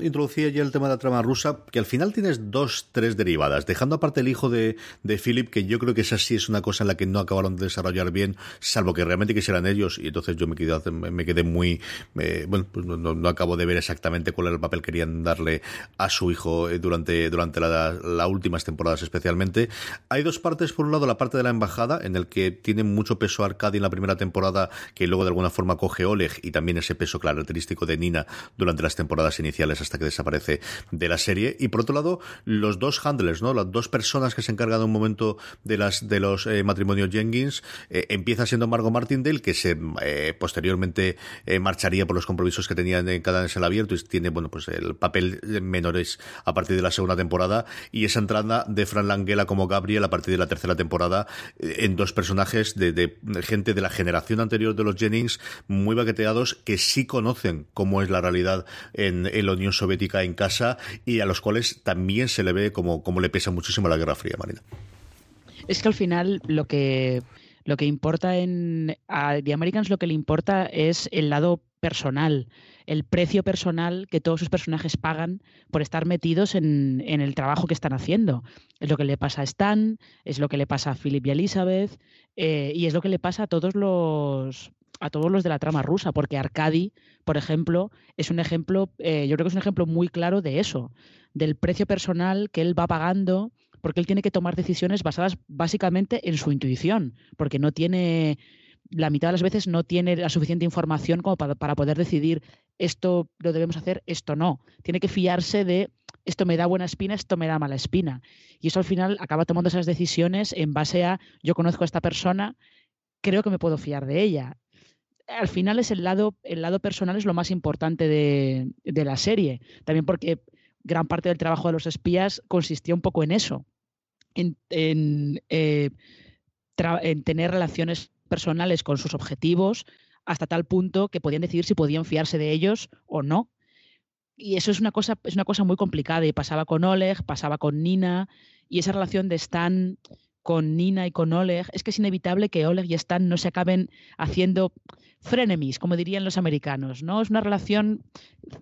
introducía ya el tema de la trama rusa, que al final tienes dos, tres derivadas, dejando aparte el hijo de, de Philip, que yo creo que esa sí es una cosa en la que no acabaron de desarrollar bien, salvo que realmente quisieran ellos, y entonces yo me quedé, me quedé muy, eh, bueno, pues no, acabo de ver exactamente cuál era el papel que querían darle a su hijo eh, durante, durante las últimas temporadas especialmente. Hay dos partes, por un lado la parte de la embajada, en el que tiene mucho peso Arcadi en la primera temporada, que luego de alguna forma coge Oleg, y también ese peso característico de Nina durante las temporadas temporadas iniciales hasta que desaparece de la serie. Y por otro lado, los dos handlers, ¿no? Las dos personas que se encargan de un momento de las de los eh, matrimonios Jenkins, eh, empieza siendo Margot Martindale, que se eh, posteriormente marcharía por los compromisos que tenía en cada en abierto y tiene, bueno, pues el papel menores a partir de la segunda temporada. Y esa entrada de Fran Langella como Gabriel a partir de la tercera temporada en dos personajes de, de gente de la generación anterior de los Jennings muy baqueteados que sí conocen cómo es la realidad en, la Unión Soviética en casa y a los cuales también se le ve como, como le pesa muchísimo la Guerra Fría, Marina. Es que al final lo que lo que importa en a The Americans lo que le importa es el lado personal, el precio personal que todos sus personajes pagan por estar metidos en, en, el trabajo que están haciendo. Es lo que le pasa a Stan, es lo que le pasa a Philip y Elizabeth, eh, y es lo que le pasa a todos los a todos los de la trama rusa, porque Arcadi, por ejemplo, es un ejemplo, eh, yo creo que es un ejemplo muy claro de eso, del precio personal que él va pagando, porque él tiene que tomar decisiones basadas básicamente en su intuición, porque no tiene, la mitad de las veces no tiene la suficiente información como para, para poder decidir esto lo debemos hacer, esto no. Tiene que fiarse de esto me da buena espina, esto me da mala espina. Y eso al final acaba tomando esas decisiones en base a yo conozco a esta persona, creo que me puedo fiar de ella al final es el lado, el lado personal es lo más importante de, la serie. También porque gran parte del trabajo de los espías consistía un poco en eso, en, eh, en, tener relaciones personales con sus objetivos hasta tal punto que podían decidir si podían fiarse de ellos o no. Y eso es una cosa, es una cosa muy complicada. Y pasaba con Oleg, pasaba con Nina, y esa relación de Stan con Nina y con Oleg, es que es inevitable que Oleg y Stan no se acaben haciendo frenemies, como dirían los americanos, ¿no? Es una relación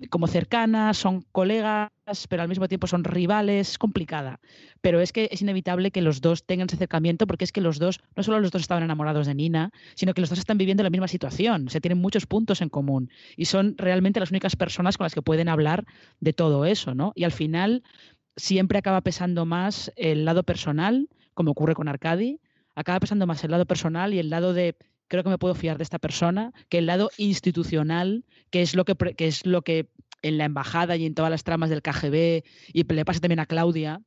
como cercana, son colegas, pero al mismo tiempo son rivales, complicada. Pero es que es inevitable que los dos tengan ese acercamiento porque es que los dos, no solo los dos estaban enamorados de Nina, sino que los dos están viviendo la misma situación, se tienen muchos puntos en común y son realmente las únicas personas con las que pueden hablar de todo eso, ¿no? Y al final siempre acaba pesando más el lado personal como ocurre con Arcadi, acaba pesando más el lado personal y el lado de creo que me puedo fiar de esta persona que el lado institucional, que es lo que, que es lo que en la embajada y en todas las tramas del KGB y le pasa también a Claudia,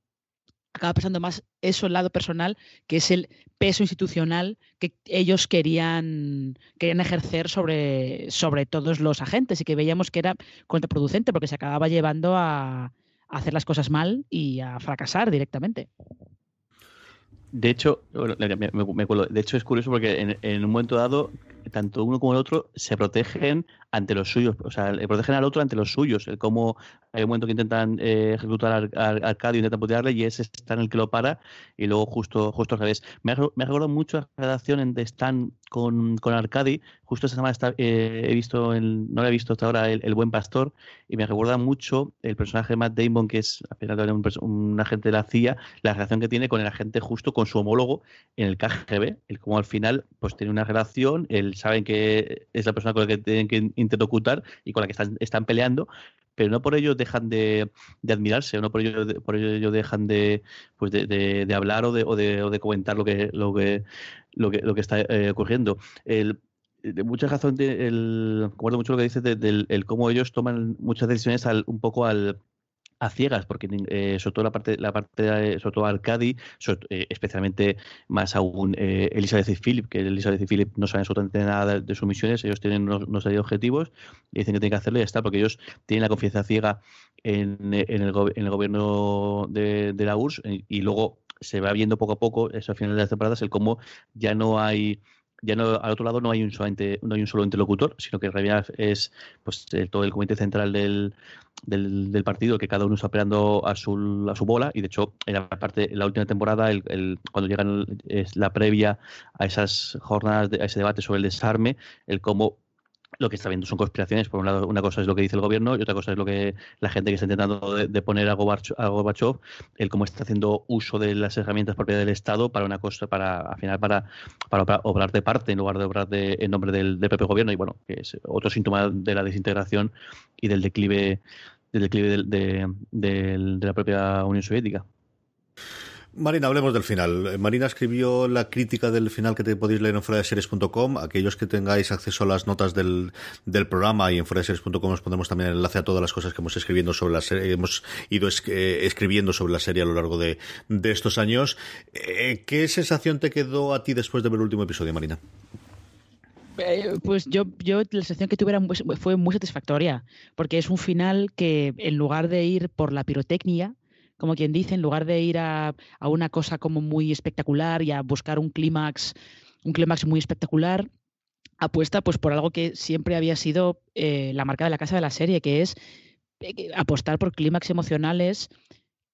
acaba pesando más eso el lado personal, que es el peso institucional que ellos querían, querían ejercer sobre, sobre todos los agentes y que veíamos que era contraproducente porque se acababa llevando a hacer las cosas mal y a fracasar directamente. De hecho, de hecho es curioso porque en, en, un momento dado, tanto uno como el otro se protegen ante los suyos, o sea, le protegen al otro ante los suyos. El cómo hay un momento que intentan eh, ejecutar al Arcadio, intentan putearle y ese está en el que lo para y luego justo, justo al revés. Me ha, recordado mucho la relación entre Stan con, con Arcadi. Justo esta semana está, eh, he visto, el, no lo he visto hasta ahora, el, Buen Pastor y me recuerda mucho el personaje de Matt Damon, que es apenas un, un, agente de la CIA, la relación que tiene con el agente justo, con su homólogo en el KGB. El cómo al final pues tiene una relación, él saben que es la persona con la que tienen que interlocutar y con la que están, están peleando, pero no por ello dejan de, admirarse, o no por ello, por ello dejan de, pues de, hablar o de, o de, o de comentar lo que, lo que, lo que, lo que está eh, ocurriendo. El, de mucha razón, el, recuerdo mucho lo que dices del el cómo ellos toman muchas decisiones al, un poco al, a ciegas, porque eh, sobre todo la parte, la parte de, sobre todo Arcadi, eh, especialmente más aún eh, Elizabeth y Philip, que Elizabeth y Philip no saben absolutamente nada de, sus misiones, ellos tienen unos, objetivos y dicen que tienen que hacerlo y ya está, porque ellos tienen la confianza ciega en, en, el, en el, gobierno de, de la URSS y, luego se va viendo poco a poco, eso al final de las temporadas, el cómo ya no hay ya no al otro lado no hay un solamente no hay un solo interlocutor sino que en realidad es pues todo el comité central del, del, partido que cada uno está operando a su, a su bola. Y de hecho en la parte la última temporada el, cuando llegan es la previa a esas jornadas a ese debate sobre el desarme el cómo lo que está viendo son conspiraciones. Por un lado, una cosa es lo que dice el gobierno y otra cosa es lo que la gente que está intentando de, poner a Gorbachev, el cómo está haciendo uso de las herramientas propias del Estado para una cosa, para al final para, para, obrar de parte en lugar de obrar de, en nombre del, propio gobierno. Y bueno, que es otro síntoma de la desintegración y del declive del declive de, de la propia Unión Soviética. Marina, hablemos del final. Marina escribió la crítica del final que te podéis leer en fueradeseries.com. Aquellos que tengáis acceso a las notas del, del programa y en fueradeseries.com os pondremos también el enlace a todas las cosas que hemos escribiendo sobre la serie, hemos ido eh, escribiendo sobre la serie a lo largo de, de estos años. Eh, ¿Qué sensación te quedó a ti después de ver el último episodio, Marina? Eh, pues yo, yo la sensación que tuve fue muy satisfactoria, porque es un final que en lugar de ir por la pirotecnia, como quien dice, en lugar de ir a, una cosa como muy espectacular y a buscar un clímax, un clímax muy espectacular, apuesta pues por algo que siempre había sido eh, la marca de la casa de la serie, que es eh, apostar por clímax emocionales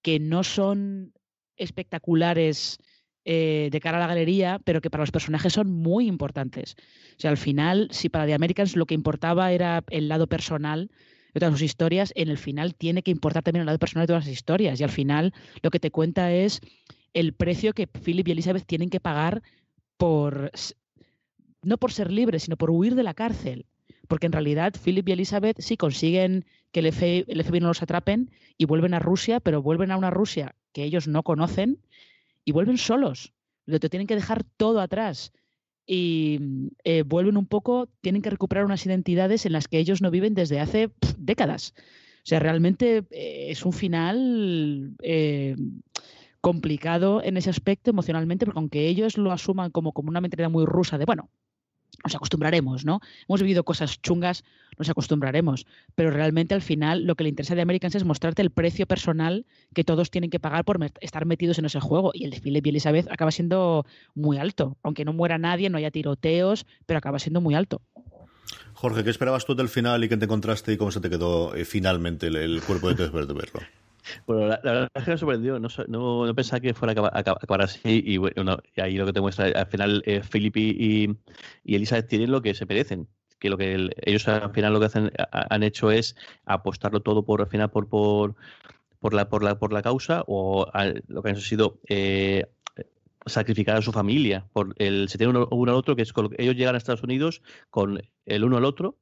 que no son espectaculares eh, de cara a la galería, pero que para los personajes son muy importantes. O sea, al final, si para The Americans lo que importaba era el lado personal, de todas sus historias, en el final tiene que importar también el lado personal de todas las historias. Y al final lo que te cuenta es el precio que Philip y Elizabeth tienen que pagar por, no por ser libres, sino por huir de la cárcel. Porque en realidad Philip y Elizabeth sí consiguen que el FBI, no los atrapen y vuelven a Rusia, pero vuelven a una Rusia que ellos no conocen y vuelven solos. Te tienen que dejar todo atrás y mm, eh, vuelven un poco, tienen que recuperar unas identidades en las que ellos no viven desde hace décadas. O sea, realmente eh, es un final eh, complicado en ese aspecto emocionalmente, porque aunque ellos lo asuman como, como una mentalidad muy rusa de, bueno, nos acostumbraremos, ¿no? Hemos vivido cosas chungas, nos acostumbraremos, pero realmente al final lo que le interesa de Americans es mostrarte el precio personal que todos tienen que pagar por estar metidos en ese juego y el de Philip y Elizabeth acaba siendo muy alto, aunque no muera nadie, no haya tiroteos, pero acaba siendo muy alto. Jorge, ¿qué esperabas tú del final y qué te encontraste y cómo se te quedó eh, finalmente el, cuerpo de de verlo? Bueno, la, verdad es que me sorprendió. No, no, pensaba que fuera a acabar, así. Y, bueno, y ahí lo que te muestra, al final, eh, y, y, Elizabeth tienen lo que se merecen. Que lo que ellos al final lo que hacen, han hecho es apostarlo todo por al final por, por, por la, por la, por la causa o lo que han sido eh, sacrificar a su familia. Por el, se tiene uno, uno al otro, que es ellos llegan a Estados Unidos con el uno al otro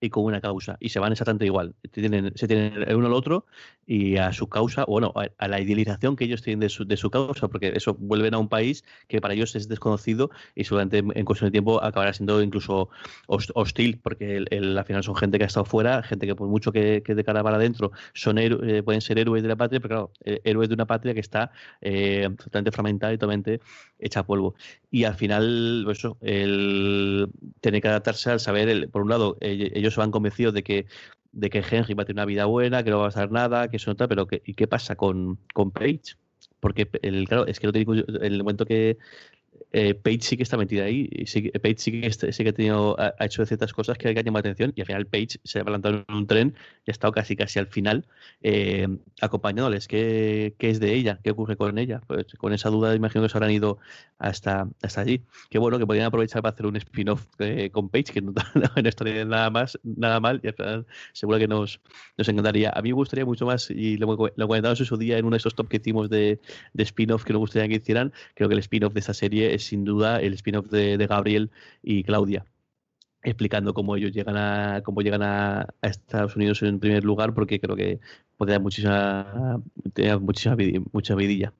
y con una causa. Y se van exactamente igual. Se tienen el uno al otro y a su causa, bueno, a, la idealización que ellos tienen de su, de su causa, porque eso vuelven a un país que para ellos es desconocido y seguramente en cuestión de tiempo acabará siendo incluso hostil, porque al final son gente que ha estado fuera, gente que por mucho que, de cara para adentro son eh, pueden ser héroes de la patria, pero claro, eh, héroes de una patria que está eh, totalmente fragmentada y totalmente hecha polvo. Y al final, pues eso, el tener que adaptarse al saber, por un lado, ellos se van convencidos de que de que Henry va a tener una vida buena, que no va a pasar nada, que eso no está, pero ¿y qué pasa con, con Page? Porque el, claro, es que te digo, el momento que eh, Page sí que está metida ahí. Y sí, Page sí que, sí que ha, tenido, hecho ciertas cosas que, que han llamado la atención y al final Page se ha plantado en un tren y ha estado casi casi al final eh, acompañándoles. ¿Qué, ¿Qué, es de ella? ¿Qué ocurre con ella? Pues con esa duda imagino que se habrán ido hasta, allí. Qué bueno que podrían aprovechar para hacer un spin-off eh, con Page, que no, no, estaría nada más, nada mal y al final seguro que nos, encantaría. A mí me gustaría mucho más, y lo, lo comentamos en su día en uno de esos top que hicimos de, de spin-off que nos gustaría que hicieran, creo que el spin-off de esa serie es sin duda el spin-off de, Gabriel y Claudia explicando cómo ellos llegan a cómo llegan a, Estados Unidos en primer lugar porque creo que dar muchísima muchísima mucha vidilla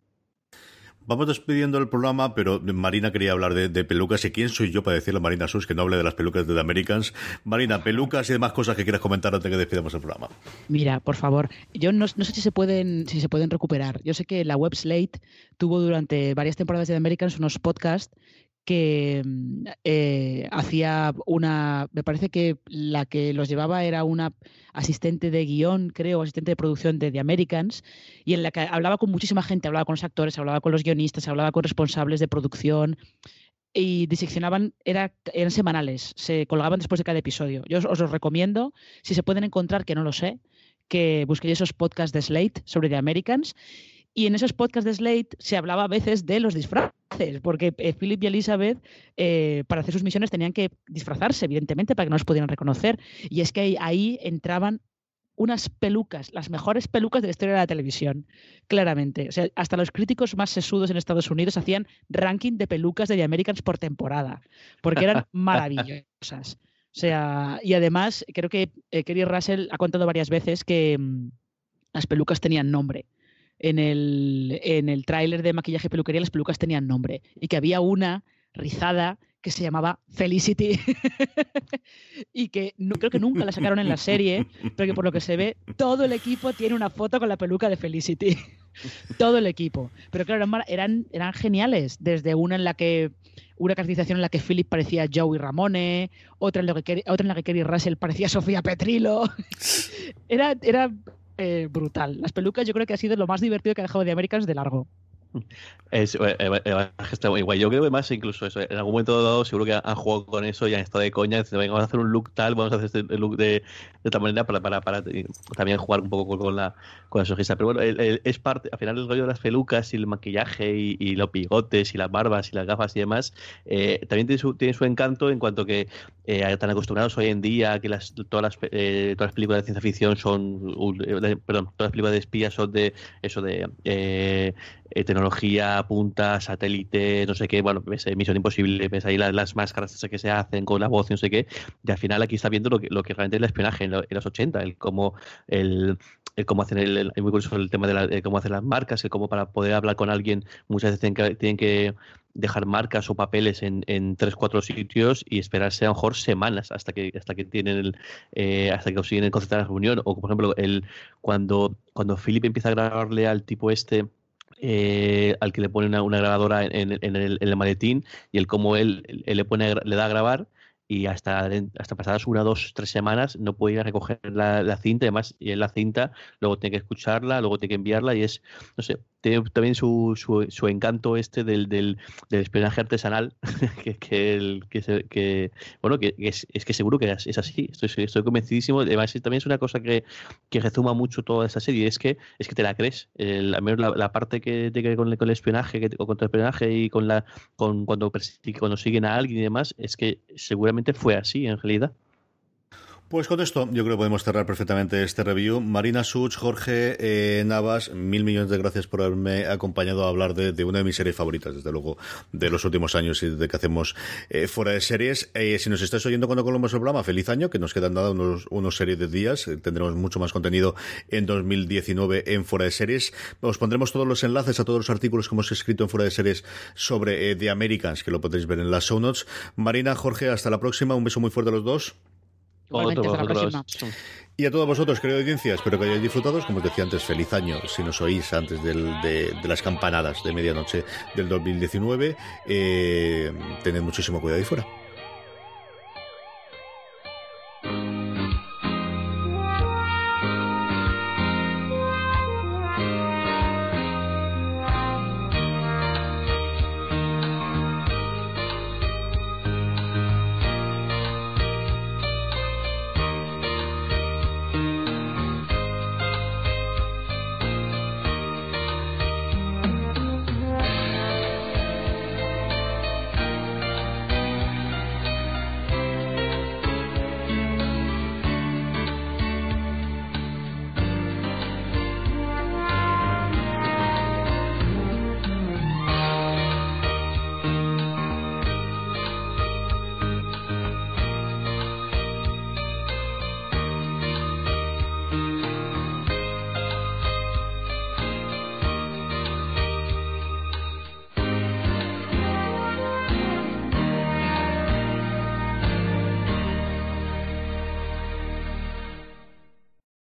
Vamos despidiendo el programa, pero Marina quería hablar de, pelucas. ¿Y quién soy yo para decirle a Marina Sus que no hable de las pelucas de The Americans? Marina, pelucas y demás cosas que quieras comentar antes de que despidamos el programa. Mira, por favor, yo no, sé si se pueden si se pueden recuperar. Yo sé que la web Slate tuvo durante varias temporadas de The Americans unos podcasts que mm, eh, hacía una, me parece que la que los llevaba era una asistente de guion, creo, asistente de producción de The Americans, y en la que hablaba con muchísima gente, hablaba con los actores, hablaba con los guionistas, hablaba con responsables de producción, y diseccionaban, era, eran semanales, se colgaban después de cada episodio. Yo os, os los recomiendo, si se pueden encontrar, que no lo sé, que busquéis esos podcasts de Slate sobre The Americans y en esos podcasts de Slate se hablaba a veces de los disfraces, porque eh, Philip y Elizabeth eh, para hacer sus misiones tenían que disfrazarse, evidentemente, para que no los pudieran reconocer. Y es que ahí, entraban unas pelucas, las mejores pelucas de la historia de la televisión, claramente. O sea, hasta los críticos más sesudos en Estados Unidos hacían ranking de pelucas de The Americans por temporada, porque eran maravillosas. O sea, y además creo que eh, Kerry Russell ha contado varias veces que mm, las pelucas tenían nombre en el, en el tráiler de maquillaje peluquería las pelucas tenían nombre y que había una rizada que se llamaba Felicity y que no, creo que nunca la sacaron en la serie, pero que por lo que se ve todo el equipo tiene una foto con la peluca de Felicity. todo el equipo. Pero claro, eran, eran geniales, desde una en la que una caracterización en la que Philip parecía Joey Ramone, otra en, la que, otra en la que Kerry Russell parecía Sofía Petrilo. era, era eh, brutal. Las pelucas yo creo que ha sido lo más divertido que ha dejado de Americans de largo. Es, eh, eh, está muy guay. Yo creo que más incluso eso. En algún momento dado seguro que han jugado con eso y han estado de coña. vamos a hacer un look tal, vamos a hacer este look de, de tal manera para, para, para, también jugar un poco con, la con la sonrisa. Pero bueno, es parte, al final el rollo de las pelucas y el maquillaje y, los bigotes y las barbas y las gafas y demás, eh, también tiene su, tiene su encanto en cuanto que están acostumbrados hoy en día que las, todas, las, todas las películas de ciencia ficción son, perdón, todas las películas de espías son de eso de eh, tecnología, punta, satélite, no sé qué, bueno, ves, Misión Imposible, ves ahí las, las, máscaras que se hacen con la voz y no sé qué, y al final aquí está viendo lo que, lo que realmente es el espionaje en, los 80, el cómo el, el cómo hacen el, muy curioso el tema de, cómo hacen las marcas, el cómo para poder hablar con alguien muchas veces tienen que, tienen que dejar marcas o papeles en, en tres cuatro sitios y esperarse a lo mejor semanas hasta que hasta que tienen el, eh, hasta que consiguen concentrar la reunión. O por ejemplo el cuando cuando Philip empieza a grabarle al tipo este eh, al que le pone una, grabadora en, el, maletín y el cómo él, le pone le da a grabar y hasta, hasta pasadas una, dos, tres semanas no puede ir a recoger la, la cinta, además y en la cinta luego tiene que escucharla, luego tiene que enviarla y es, no sé, tiene también su, su, encanto este del, del, del espionaje artesanal, que, que, el, que, que bueno, que, es, que seguro que es, así, estoy, estoy convencidísimo, además también es una cosa que, que resuma mucho toda esta serie, es que es que te la crees, el, al menos la, parte que tiene que con el espionaje, que, o contra el espionaje y con la con cuando, cuando siguen a alguien y demás, es que seguramente fue así en realidad. Pues con esto yo creo que podemos cerrar perfectamente este review. Marina Such, Jorge eh, Navas, mil millones de gracias por haberme acompañado a hablar de, una de mis series favoritas, desde luego, de los últimos años y de que hacemos eh, fuera de series. Eh, si nos estáis oyendo cuando colomos el programa, feliz año, que nos quedan nada unos, unos series de días. tendremos mucho más contenido en 2019 en fuera de series. Os pondremos todos los enlaces a todos los artículos que hemos escrito en fuera de series sobre The Americans, que lo podréis ver en las show notes. Marina, Jorge, hasta la próxima. Un beso muy fuerte a los dos. Y a todos vosotros, querido audiencia, espero que hayáis disfrutado. Como os decía antes, feliz año si nos oís antes de, las campanadas de medianoche del 2019. Eh, tened muchísimo cuidado ahí fuera.